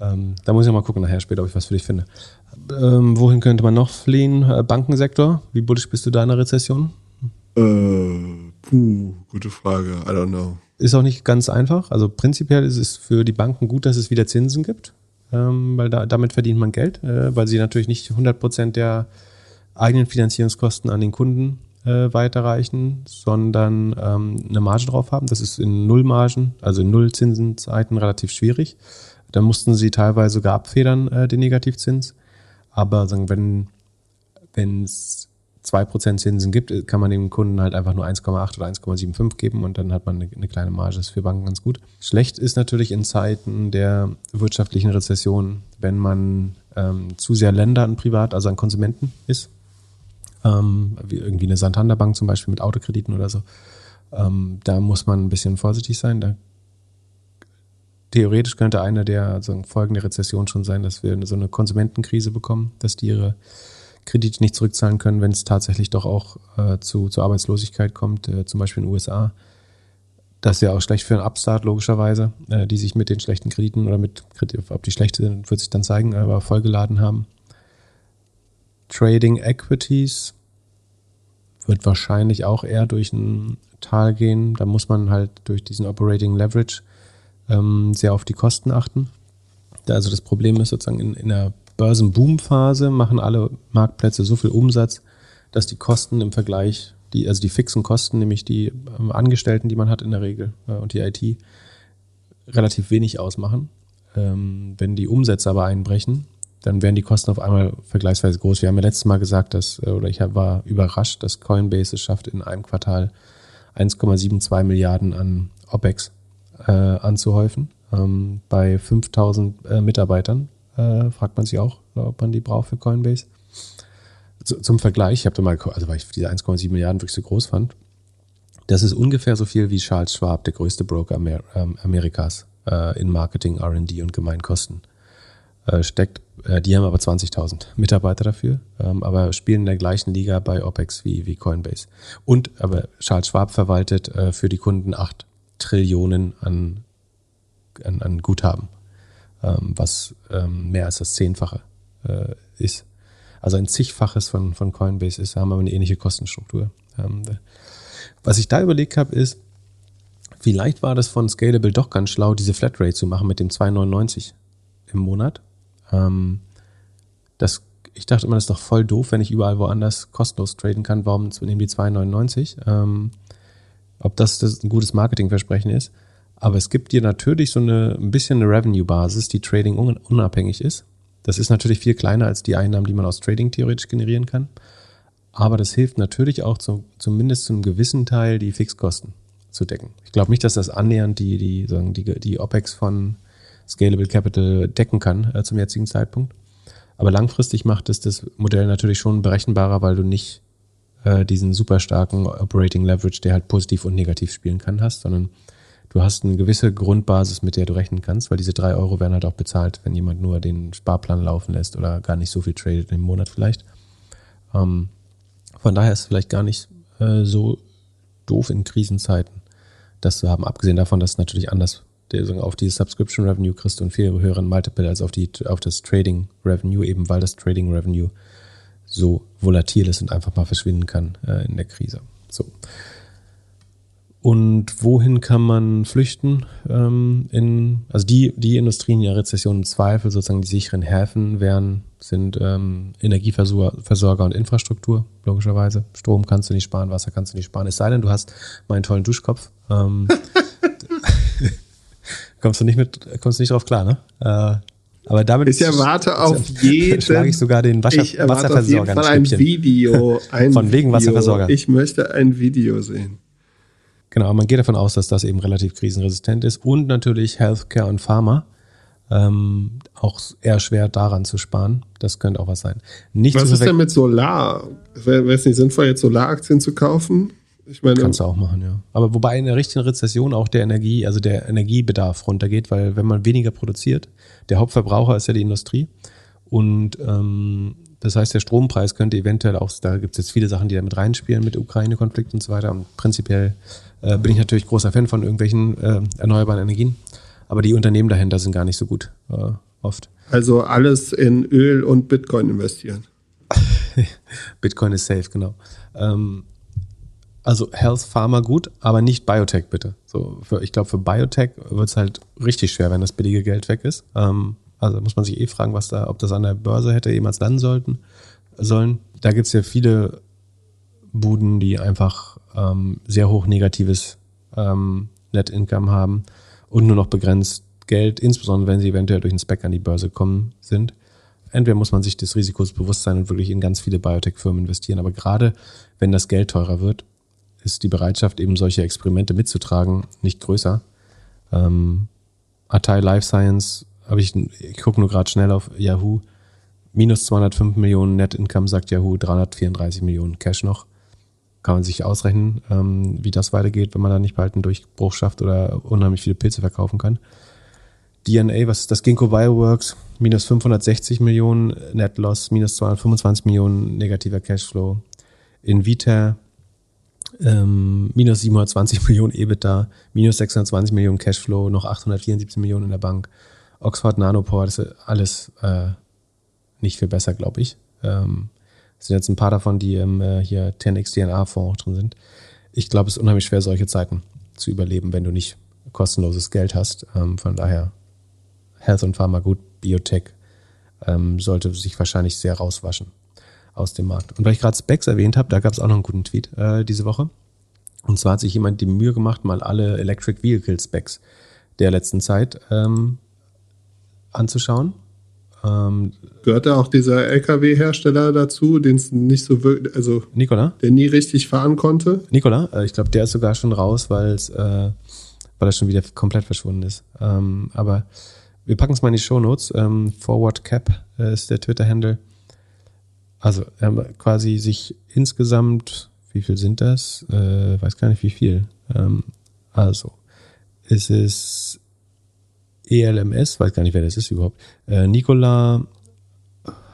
Ähm, da muss ich mal gucken nachher später, ob ich was für dich finde. Ähm, wohin könnte man noch fliehen? Äh, Bankensektor? Wie bullisch bist du da in der Rezession? Äh, puh, gute Frage. I don't know. Ist auch nicht ganz einfach. Also prinzipiell ist es für die Banken gut, dass es wieder Zinsen gibt, ähm, weil da, damit verdient man Geld, äh, weil sie natürlich nicht 100 Prozent der eigenen Finanzierungskosten an den Kunden äh, weiterreichen, sondern ähm, eine Marge drauf haben. Das ist in Nullmargen, also in Nullzinsenzeiten relativ schwierig. Da mussten sie teilweise sogar abfedern, äh, den Negativzins. Aber sagen, wenn es 2% Zinsen gibt, kann man dem Kunden halt einfach nur 1,8 oder 1,75 geben und dann hat man eine, eine, kleine Marge. Das ist für Banken ganz gut. Schlecht ist natürlich in Zeiten der wirtschaftlichen Rezession, wenn man ähm, zu sehr Länder Privat, also an Konsumenten ist. Ähm, wie irgendwie eine Santander Bank zum Beispiel mit Autokrediten oder so. Ähm, da muss man ein bisschen vorsichtig sein. Da theoretisch könnte einer der also Folgen der Rezession schon sein, dass wir so eine Konsumentenkrise bekommen, dass die ihre Kredite nicht zurückzahlen können, wenn es tatsächlich doch auch äh, zu, zu Arbeitslosigkeit kommt, äh, zum Beispiel in den USA. Das ist ja auch schlecht für einen Upstart, logischerweise, äh, die sich mit den schlechten Krediten oder mit Krediten, ob die schlecht sind, wird sich dann zeigen, aber vollgeladen haben. Trading Equities wird wahrscheinlich auch eher durch ein Tal gehen. Da muss man halt durch diesen Operating Leverage ähm, sehr auf die Kosten achten. Also das Problem ist sozusagen in, in der Börsenboomphase machen alle Marktplätze so viel Umsatz, dass die Kosten im Vergleich, die, also die fixen Kosten, nämlich die ähm, Angestellten, die man hat in der Regel äh, und die IT, relativ wenig ausmachen. Ähm, wenn die Umsätze aber einbrechen, dann werden die Kosten auf einmal vergleichsweise groß. Wir haben ja letztes Mal gesagt, dass, äh, oder ich war überrascht, dass Coinbase es schafft, in einem Quartal 1,72 Milliarden an OPEX äh, anzuhäufen. Ähm, bei 5000 äh, Mitarbeitern äh, fragt man sich auch, ob man die braucht für Coinbase. Zu, zum Vergleich, ich habe da mal, also weil ich diese 1,7 Milliarden wirklich so groß fand, das ist ungefähr so viel wie Charles Schwab, der größte Broker Amer ähm, Amerikas, äh, in Marketing, R&D und Gemeinkosten äh, steckt. Äh, die haben aber 20.000 Mitarbeiter dafür, ähm, aber spielen in der gleichen Liga bei OPEX wie, wie Coinbase. Und aber Charles Schwab verwaltet äh, für die Kunden 8 Trillionen an, an, an Guthaben, ähm, was ähm, mehr als das Zehnfache äh, ist. Also ein zigfaches von, von Coinbase ist, haben aber eine ähnliche Kostenstruktur. Ähm, was ich da überlegt habe, ist, vielleicht war das von Scalable doch ganz schlau, diese Flatrate zu machen mit dem 2,99 im Monat. Ähm, das, ich dachte immer, das ist doch voll doof, wenn ich überall woanders kostenlos traden kann. Warum nehmen die 2,99? Ähm, ob das, das ein gutes Marketingversprechen ist. Aber es gibt dir natürlich so eine, ein bisschen eine Revenue-Basis, die Trading unabhängig ist. Das ist natürlich viel kleiner als die Einnahmen, die man aus Trading theoretisch generieren kann. Aber das hilft natürlich auch zu, zumindest zu einem gewissen Teil die Fixkosten zu decken. Ich glaube nicht, dass das annähernd die, die, sagen, die, die OPEX von Scalable Capital decken kann äh, zum jetzigen Zeitpunkt. Aber langfristig macht es das Modell natürlich schon berechenbarer, weil du nicht äh, diesen super starken Operating Leverage, der halt positiv und negativ spielen kann, hast, sondern du hast eine gewisse Grundbasis, mit der du rechnen kannst, weil diese drei Euro werden halt auch bezahlt, wenn jemand nur den Sparplan laufen lässt oder gar nicht so viel tradet im Monat vielleicht. Ähm, von daher ist es vielleicht gar nicht äh, so doof in Krisenzeiten, das zu haben. Abgesehen davon, dass es natürlich anders auf die Subscription Revenue kriegst und viel höheren Multiple als auf, die, auf das Trading Revenue, eben weil das Trading Revenue so volatil ist und einfach mal verschwinden kann äh, in der Krise. So. Und wohin kann man flüchten? Ähm, in, also die, die Industrien in der Rezession im Zweifel, sozusagen die sicheren Häfen wären, sind ähm, Energieversorger und Infrastruktur, logischerweise. Strom kannst du nicht sparen, Wasser kannst du nicht sparen. Es sei denn, du hast meinen tollen Duschkopf. Ähm, kommst du nicht mit, kommst du nicht drauf klar, ne? Äh, aber damit ich erwarte auf jeden schlage ich sogar den Wasser, ich Wasserversorger auf jeden Fall ein, ein Video, ein von wegen Wasserversorger. Ich möchte ein Video sehen. Genau, man geht davon aus, dass das eben relativ krisenresistent ist und natürlich Healthcare und Pharma. Ähm, auch eher schwer daran zu sparen. Das könnte auch was sein. Nicht was ist denn mit Solar? Wäre es nicht sinnvoll, jetzt Solaraktien zu kaufen? Ich meine, Kannst du auch machen, ja. Aber wobei in der richtigen Rezession auch der Energie, also der Energiebedarf runtergeht, weil wenn man weniger produziert, der Hauptverbraucher ist ja die Industrie. Und ähm, das heißt, der Strompreis könnte eventuell auch, da gibt es jetzt viele Sachen, die da mit reinspielen, mit Ukraine-Konflikt und so weiter. Und prinzipiell äh, bin ich natürlich großer Fan von irgendwelchen äh, erneuerbaren Energien. Aber die Unternehmen dahinter sind gar nicht so gut, äh, oft. Also alles in Öl und Bitcoin investieren. Bitcoin ist safe, genau. Ähm, also Health Pharma gut, aber nicht Biotech bitte. So für, ich glaube, für Biotech wird es halt richtig schwer, wenn das billige Geld weg ist. Ähm, also muss man sich eh fragen, was da, ob das an der Börse hätte jemals landen sollten, sollen. Da gibt es ja viele Buden, die einfach ähm, sehr hoch negatives ähm, Net Income haben und nur noch begrenzt Geld, insbesondere wenn sie eventuell durch den Spec an die Börse kommen sind. Entweder muss man sich des Risikos bewusst sein und wirklich in ganz viele Biotech-Firmen investieren, aber gerade wenn das Geld teurer wird, ist die Bereitschaft, eben solche Experimente mitzutragen, nicht größer. Ähm, Atai Life Science habe ich, ich gucke nur gerade schnell auf Yahoo, minus 205 Millionen Net Income, sagt Yahoo, 334 Millionen Cash noch. Kann man sich ausrechnen, ähm, wie das weitergeht, wenn man da nicht bald einen Durchbruch schafft oder unheimlich viele Pilze verkaufen kann. DNA, was ist das? Ginkgo Bioworks, minus 560 Millionen Net Loss, minus 225 Millionen negativer Cashflow. Invita, ähm, minus 720 Millionen EBITDA, minus 620 Millionen Cashflow, noch 874 Millionen in der Bank. Oxford Nanopore, das ist alles äh, nicht viel besser, glaube ich. Ähm, sind jetzt ein paar davon, die im äh, hier 10x DNA-Fonds auch drin sind. Ich glaube, es ist unheimlich schwer, solche Zeiten zu überleben, wenn du nicht kostenloses Geld hast. Ähm, von daher Health und Pharma gut, Biotech ähm, sollte sich wahrscheinlich sehr rauswaschen aus dem Markt. Und weil ich gerade Specs erwähnt habe, da gab es auch noch einen guten Tweet äh, diese Woche. Und zwar hat sich jemand die Mühe gemacht, mal alle Electric Vehicle Specs der letzten Zeit ähm, anzuschauen. Ähm, Gehört da auch dieser LKW-Hersteller dazu, den es nicht so wirklich, also Nikola? der nie richtig fahren konnte? Nikola, äh, ich glaube, der ist sogar schon raus, weil es, äh, weil er schon wieder komplett verschwunden ist. Ähm, aber wir packen es mal in die Show Notes. Ähm, Forward Cap äh, ist der Twitter-Handle. Also er hat quasi sich insgesamt, wie viel sind das? Äh, weiß gar nicht wie viel. Ähm, also ist es ELMS, weiß gar nicht, wer das ist überhaupt. Äh, Nikola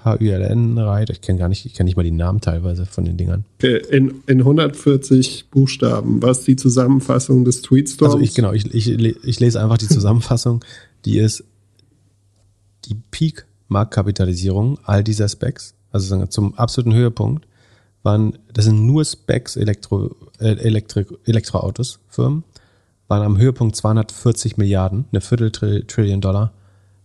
HULN Reit, ich kenne gar nicht, ich kenne nicht mal die Namen teilweise von den Dingern. Okay, in, in 140 Buchstaben, was die Zusammenfassung des Tweetstorms? Also ich genau, ich, ich, ich lese einfach die Zusammenfassung, die ist die Peak-Marktkapitalisierung all dieser Specs, also zum absoluten Höhepunkt, waren, das sind nur Specs Elektro, äh, Elektrik, Elektroautos, Firmen, waren am Höhepunkt 240 Milliarden, eine Viertel Trillion Dollar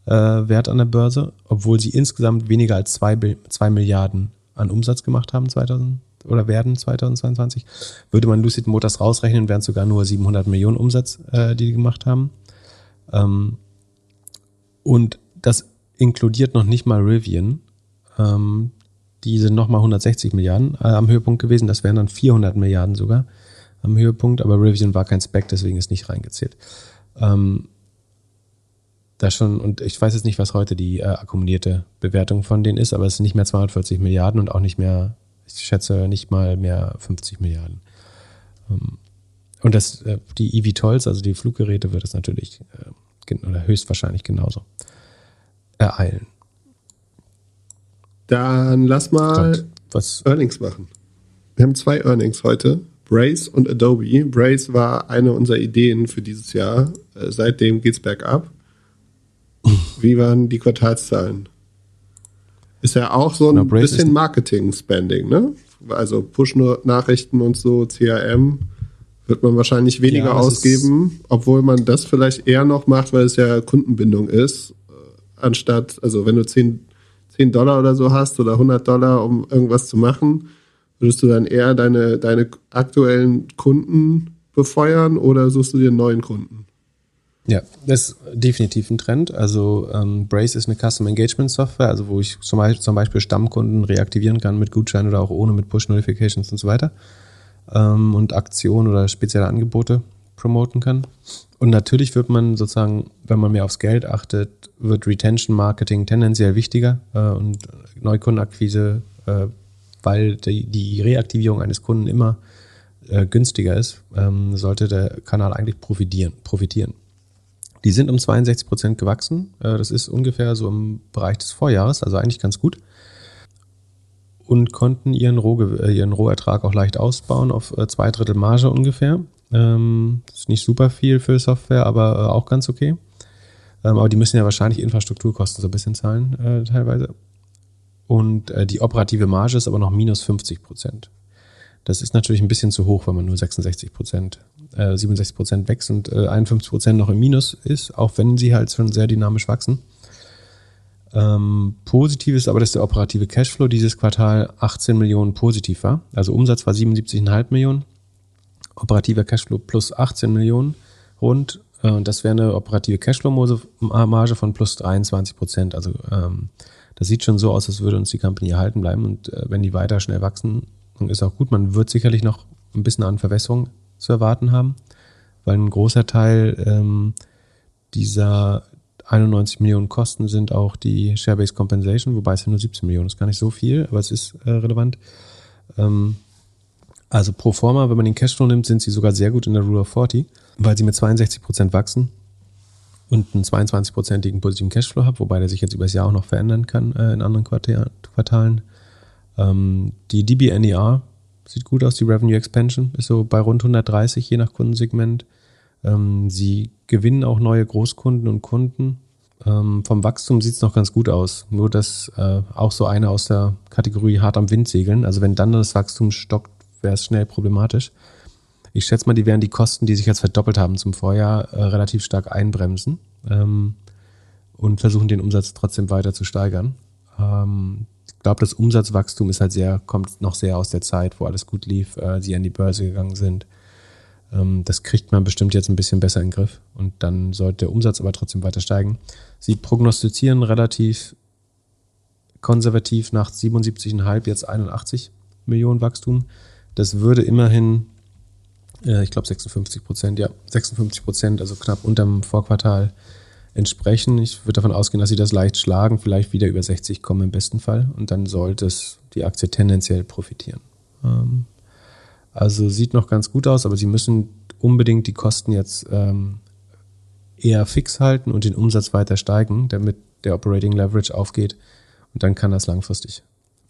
äh, wert an der Börse, obwohl sie insgesamt weniger als zwei, zwei Milliarden an Umsatz gemacht haben 2000 oder werden 2022. Würde man Lucid Motors rausrechnen, wären es sogar nur 700 Millionen Umsatz, äh, die die gemacht haben. Ähm, und das inkludiert noch nicht mal Rivian. Ähm, die sind nochmal 160 Milliarden äh, am Höhepunkt gewesen. Das wären dann 400 Milliarden sogar am Höhepunkt. Aber Rivian war kein Spec, deswegen ist nicht reingezählt. Ähm, da schon, und ich weiß jetzt nicht, was heute die äh, akkumulierte Bewertung von denen ist, aber es sind nicht mehr 240 Milliarden und auch nicht mehr, ich schätze, nicht mal mehr 50 Milliarden. Ähm, und das, äh, die eVTOLs, also die Fluggeräte, wird es natürlich, äh, oder höchstwahrscheinlich genauso ereilen. Dann lass mal was? Earnings machen. Wir haben zwei Earnings heute. Brace und Adobe. Brace war eine unserer Ideen für dieses Jahr. Äh, seitdem geht's bergab. Wie waren die Quartalszahlen? Ist ja auch so ein no, bisschen Marketing-Spending, ne? Also Push-Nachrichten und so, CRM wird man wahrscheinlich weniger ja, ausgeben, obwohl man das vielleicht eher noch macht, weil es ja Kundenbindung ist, äh, anstatt, also wenn du 10, 10 Dollar oder so hast oder 100 Dollar, um irgendwas zu machen, würdest du dann eher deine, deine aktuellen Kunden befeuern oder suchst du dir einen neuen Kunden? Ja, das ist definitiv ein Trend. Also ähm, Brace ist eine Custom Engagement Software, also wo ich zum Beispiel, zum Beispiel Stammkunden reaktivieren kann mit Gutschein oder auch ohne mit Push Notifications und so weiter ähm, und Aktionen oder spezielle Angebote promoten kann. Und natürlich wird man sozusagen, wenn man mehr aufs Geld achtet, wird Retention Marketing tendenziell wichtiger äh, und Neukundenakquise, äh, weil die, Reaktivierung eines Kunden immer äh, günstiger ist, ähm, sollte der Kanal eigentlich profitieren. profitieren. Die sind um 62 Prozent gewachsen. Äh, das ist ungefähr so im Bereich des Vorjahres, also eigentlich ganz gut. Und konnten ihren, Roh, äh, ihren Rohertrag auch leicht ausbauen auf äh, zwei Drittel Marge ungefähr. Ähm, das ist nicht super viel für Software, aber auch ganz okay. Ähm, aber die müssen ja wahrscheinlich Infrastrukturkosten so ein bisschen zahlen, teilweise. Und die operative Marge ist aber noch minus 50 Prozent. Das ist natürlich ein bisschen zu hoch, wenn man nur 66 Prozent, äh, 67 Prozent wächst und äh, 51 Prozent noch im Minus ist, auch wenn sie halt schon sehr dynamisch wachsen. Ähm, positiv ist aber, dass der operative Cashflow dieses Quartal 18 Millionen positiv war. Also Umsatz war 77,5 Millionen, operativer Cashflow plus 18 Millionen rund. Äh, und das wäre eine operative Cashflow-Marge von plus 23 Prozent. Also ähm, das sieht schon so aus, als würde uns die Company erhalten bleiben. Und äh, wenn die weiter schnell wachsen, ist auch gut. Man wird sicherlich noch ein bisschen an Verwässerung zu erwarten haben, weil ein großer Teil ähm, dieser 91 Millionen Kosten sind auch die Share-Based Compensation, wobei es ja nur 17 Millionen ist, gar nicht so viel, aber es ist äh, relevant. Ähm, also pro forma, wenn man den Cashflow nimmt, sind sie sogar sehr gut in der Rule of 40, weil sie mit 62 Prozent wachsen und einen 22-prozentigen positiven Cashflow haben, wobei der sich jetzt übers Jahr auch noch verändern kann äh, in anderen Quartalen. Ähm, die DBNER sieht gut aus, die Revenue Expansion ist so bei rund 130 je nach Kundensegment. Ähm, sie gewinnen auch neue Großkunden und Kunden. Ähm, vom Wachstum sieht es noch ganz gut aus. Nur dass äh, auch so eine aus der Kategorie hart am Wind segeln. Also wenn dann das Wachstum stockt, wäre es schnell problematisch. Ich schätze mal, die werden die Kosten, die sich jetzt verdoppelt haben zum Vorjahr, äh, relativ stark einbremsen ähm, und versuchen den Umsatz trotzdem weiter zu steigern. Ähm, ich glaube, das Umsatzwachstum ist halt sehr, kommt noch sehr aus der Zeit, wo alles gut lief, äh, sie an die Börse gegangen sind. Ähm, das kriegt man bestimmt jetzt ein bisschen besser in den Griff und dann sollte der Umsatz aber trotzdem weiter steigen. Sie prognostizieren relativ konservativ nach 77,5 jetzt 81 Millionen Wachstum. Das würde immerhin, ich glaube 56 Prozent, ja, 56 Prozent, also knapp unterm Vorquartal entsprechen. Ich würde davon ausgehen, dass sie das leicht schlagen, vielleicht wieder über 60 kommen im besten Fall und dann sollte es die Aktie tendenziell profitieren. Ähm, also sieht noch ganz gut aus, aber sie müssen unbedingt die Kosten jetzt ähm, eher fix halten und den Umsatz weiter steigen, damit der Operating Leverage aufgeht und dann kann das langfristig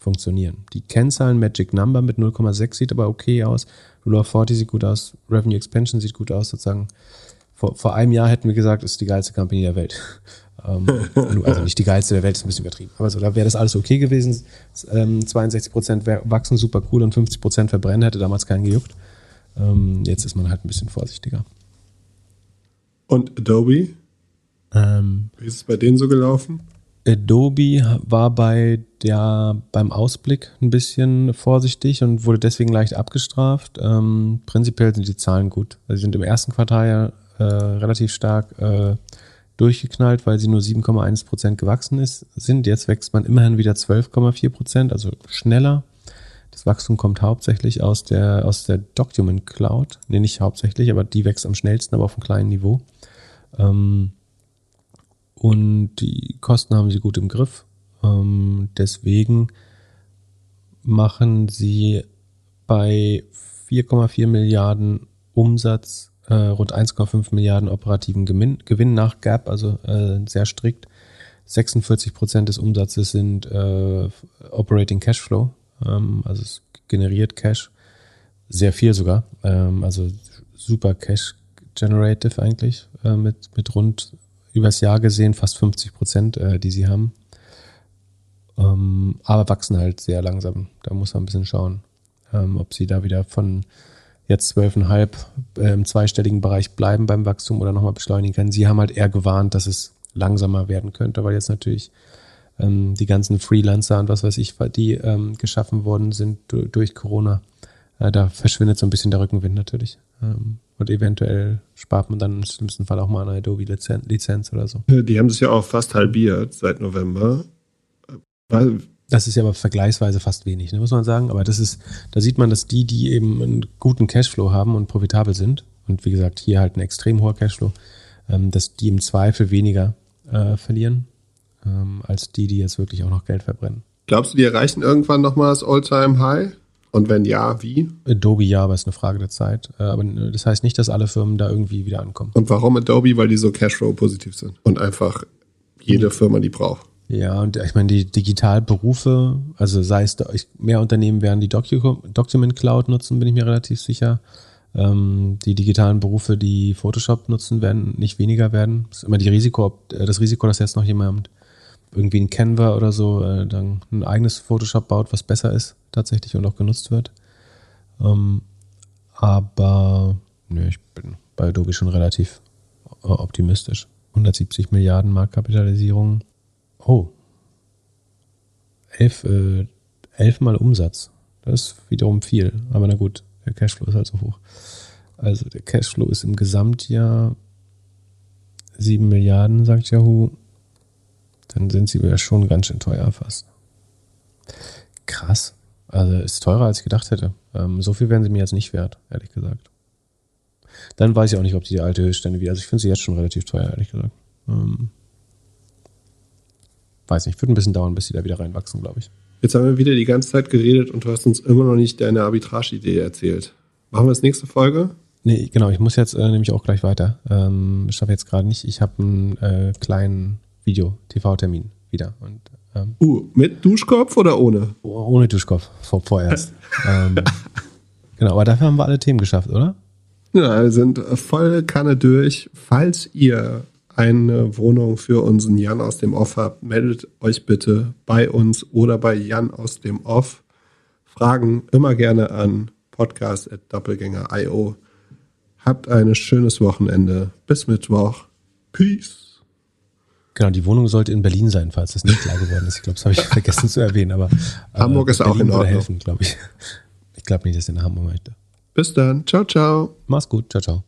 funktionieren. Die Kennzahlen Magic Number mit 0,6 sieht aber okay aus. Rule of 40 sieht gut aus. Revenue Expansion sieht gut aus. Sozusagen vor, vor einem Jahr hätten wir gesagt, ist die geilste Company der Welt. ähm, also nicht die geilste der Welt, ist ein bisschen übertrieben. Aber so, da wäre das alles okay gewesen. Ähm, 62 Prozent wachsen super cool und 50 Prozent verbrennen, hätte damals keinen gejuckt. Ähm, jetzt ist man halt ein bisschen vorsichtiger. Und Adobe? Ähm, Wie ist es bei denen so gelaufen? Adobe war bei der, beim Ausblick ein bisschen vorsichtig und wurde deswegen leicht abgestraft. Ähm, prinzipiell sind die Zahlen gut. Sie sind im ersten Quartal ja äh, relativ stark äh, durchgeknallt, weil sie nur 7,1 Prozent gewachsen ist, sind. Jetzt wächst man immerhin wieder 12,4 Prozent, also schneller. Das Wachstum kommt hauptsächlich aus der, aus der Document Cloud. Nee, nicht hauptsächlich, aber die wächst am schnellsten, aber auf einem kleinen Niveau. Ähm, und die Kosten haben sie gut im Griff. Ähm, deswegen machen sie bei 4,4 Milliarden Umsatz äh, rund 1,5 Milliarden operativen Gewinn, Gewinn nach Gap, also äh, sehr strikt. 46 Prozent des Umsatzes sind äh, Operating Cashflow, ähm, also es generiert Cash, sehr viel sogar, ähm, also super Cash Generative eigentlich äh, mit, mit rund übers Jahr gesehen fast 50 Prozent, äh, die sie haben. Ähm, aber wachsen halt sehr langsam. Da muss man ein bisschen schauen, ähm, ob sie da wieder von jetzt 12,5 äh, im zweistelligen Bereich bleiben beim Wachstum oder nochmal beschleunigen können. Sie haben halt eher gewarnt, dass es langsamer werden könnte, weil jetzt natürlich ähm, die ganzen Freelancer und was weiß ich, die ähm, geschaffen worden sind durch Corona, äh, da verschwindet so ein bisschen der Rückenwind natürlich. Ähm, und eventuell spart man dann im schlimmsten Fall auch mal eine Adobe-Lizenz oder so. Die haben es ja auch fast halbiert seit November. Weil das ist ja aber vergleichsweise fast wenig, ne, muss man sagen. Aber das ist, da sieht man, dass die, die eben einen guten Cashflow haben und profitabel sind, und wie gesagt, hier halt ein extrem hoher Cashflow, ähm, dass die im Zweifel weniger äh, verlieren, ähm, als die, die jetzt wirklich auch noch Geld verbrennen. Glaubst du, die erreichen irgendwann nochmal das All-Time-High? Und wenn ja, wie? Adobe ja, aber ist eine Frage der Zeit. Äh, aber das heißt nicht, dass alle Firmen da irgendwie wieder ankommen. Und warum Adobe? Weil die so Cashflow-positiv sind und einfach jede Firma die braucht. Ja, und ich meine, die Digitalberufe, also sei es mehr Unternehmen werden die Docu Document Cloud nutzen, bin ich mir relativ sicher. Ähm, die digitalen Berufe, die Photoshop nutzen, werden nicht weniger werden. Das ist immer die Risiko, äh, das Risiko, dass jetzt noch jemand irgendwie ein Canva oder so äh, dann ein eigenes Photoshop baut, was besser ist tatsächlich und auch genutzt wird. Ähm, aber nö, ich bin bei Adobe schon relativ äh, optimistisch. 170 Milliarden Marktkapitalisierung. Oh. Elf, äh, elfmal Umsatz. Das ist wiederum viel. Aber na gut, der Cashflow ist halt so hoch. Also der Cashflow ist im Gesamtjahr 7 Milliarden, sagt Yahoo dann sind sie ja schon ganz schön teuer fast. Krass. Also ist teurer, als ich gedacht hätte. Ähm, so viel wären sie mir jetzt nicht wert, ehrlich gesagt. Dann weiß ich auch nicht, ob die, die alte Höchststände wieder. Also ich finde sie jetzt schon relativ teuer, ehrlich gesagt. Ähm, weiß nicht, wird ein bisschen dauern, bis sie da wieder reinwachsen, glaube ich. Jetzt haben wir wieder die ganze Zeit geredet und du hast uns immer noch nicht deine Arbitrage-Idee erzählt. Machen wir das nächste Folge? Nee, genau, ich muss jetzt äh, nämlich auch gleich weiter. Ähm, schaffe jetzt gerade nicht. Ich habe einen äh, kleinen Video-TV-Termin wieder. Und, ähm, uh, mit Duschkopf oder ohne? Ohne Duschkopf, vor, vorerst. ähm, genau, aber dafür haben wir alle Themen geschafft, oder? Ja, wir sind voll Kanne durch. Falls ihr eine Wohnung für unseren Jan aus dem Off habt, meldet euch bitte bei uns oder bei Jan aus dem Off. Fragen immer gerne an podcast.doppelgänger.io. Habt ein schönes Wochenende. Bis Mittwoch. Peace. Genau, die Wohnung sollte in Berlin sein, falls das nicht klar geworden ist. Ich glaube, das habe ich vergessen zu erwähnen, aber Hamburg äh, ist auch in Ordnung. helfen, glaube ich. Ich glaube nicht, dass er nach Hamburg möchte. Bis dann. Ciao, ciao. Mach's gut. Ciao, ciao.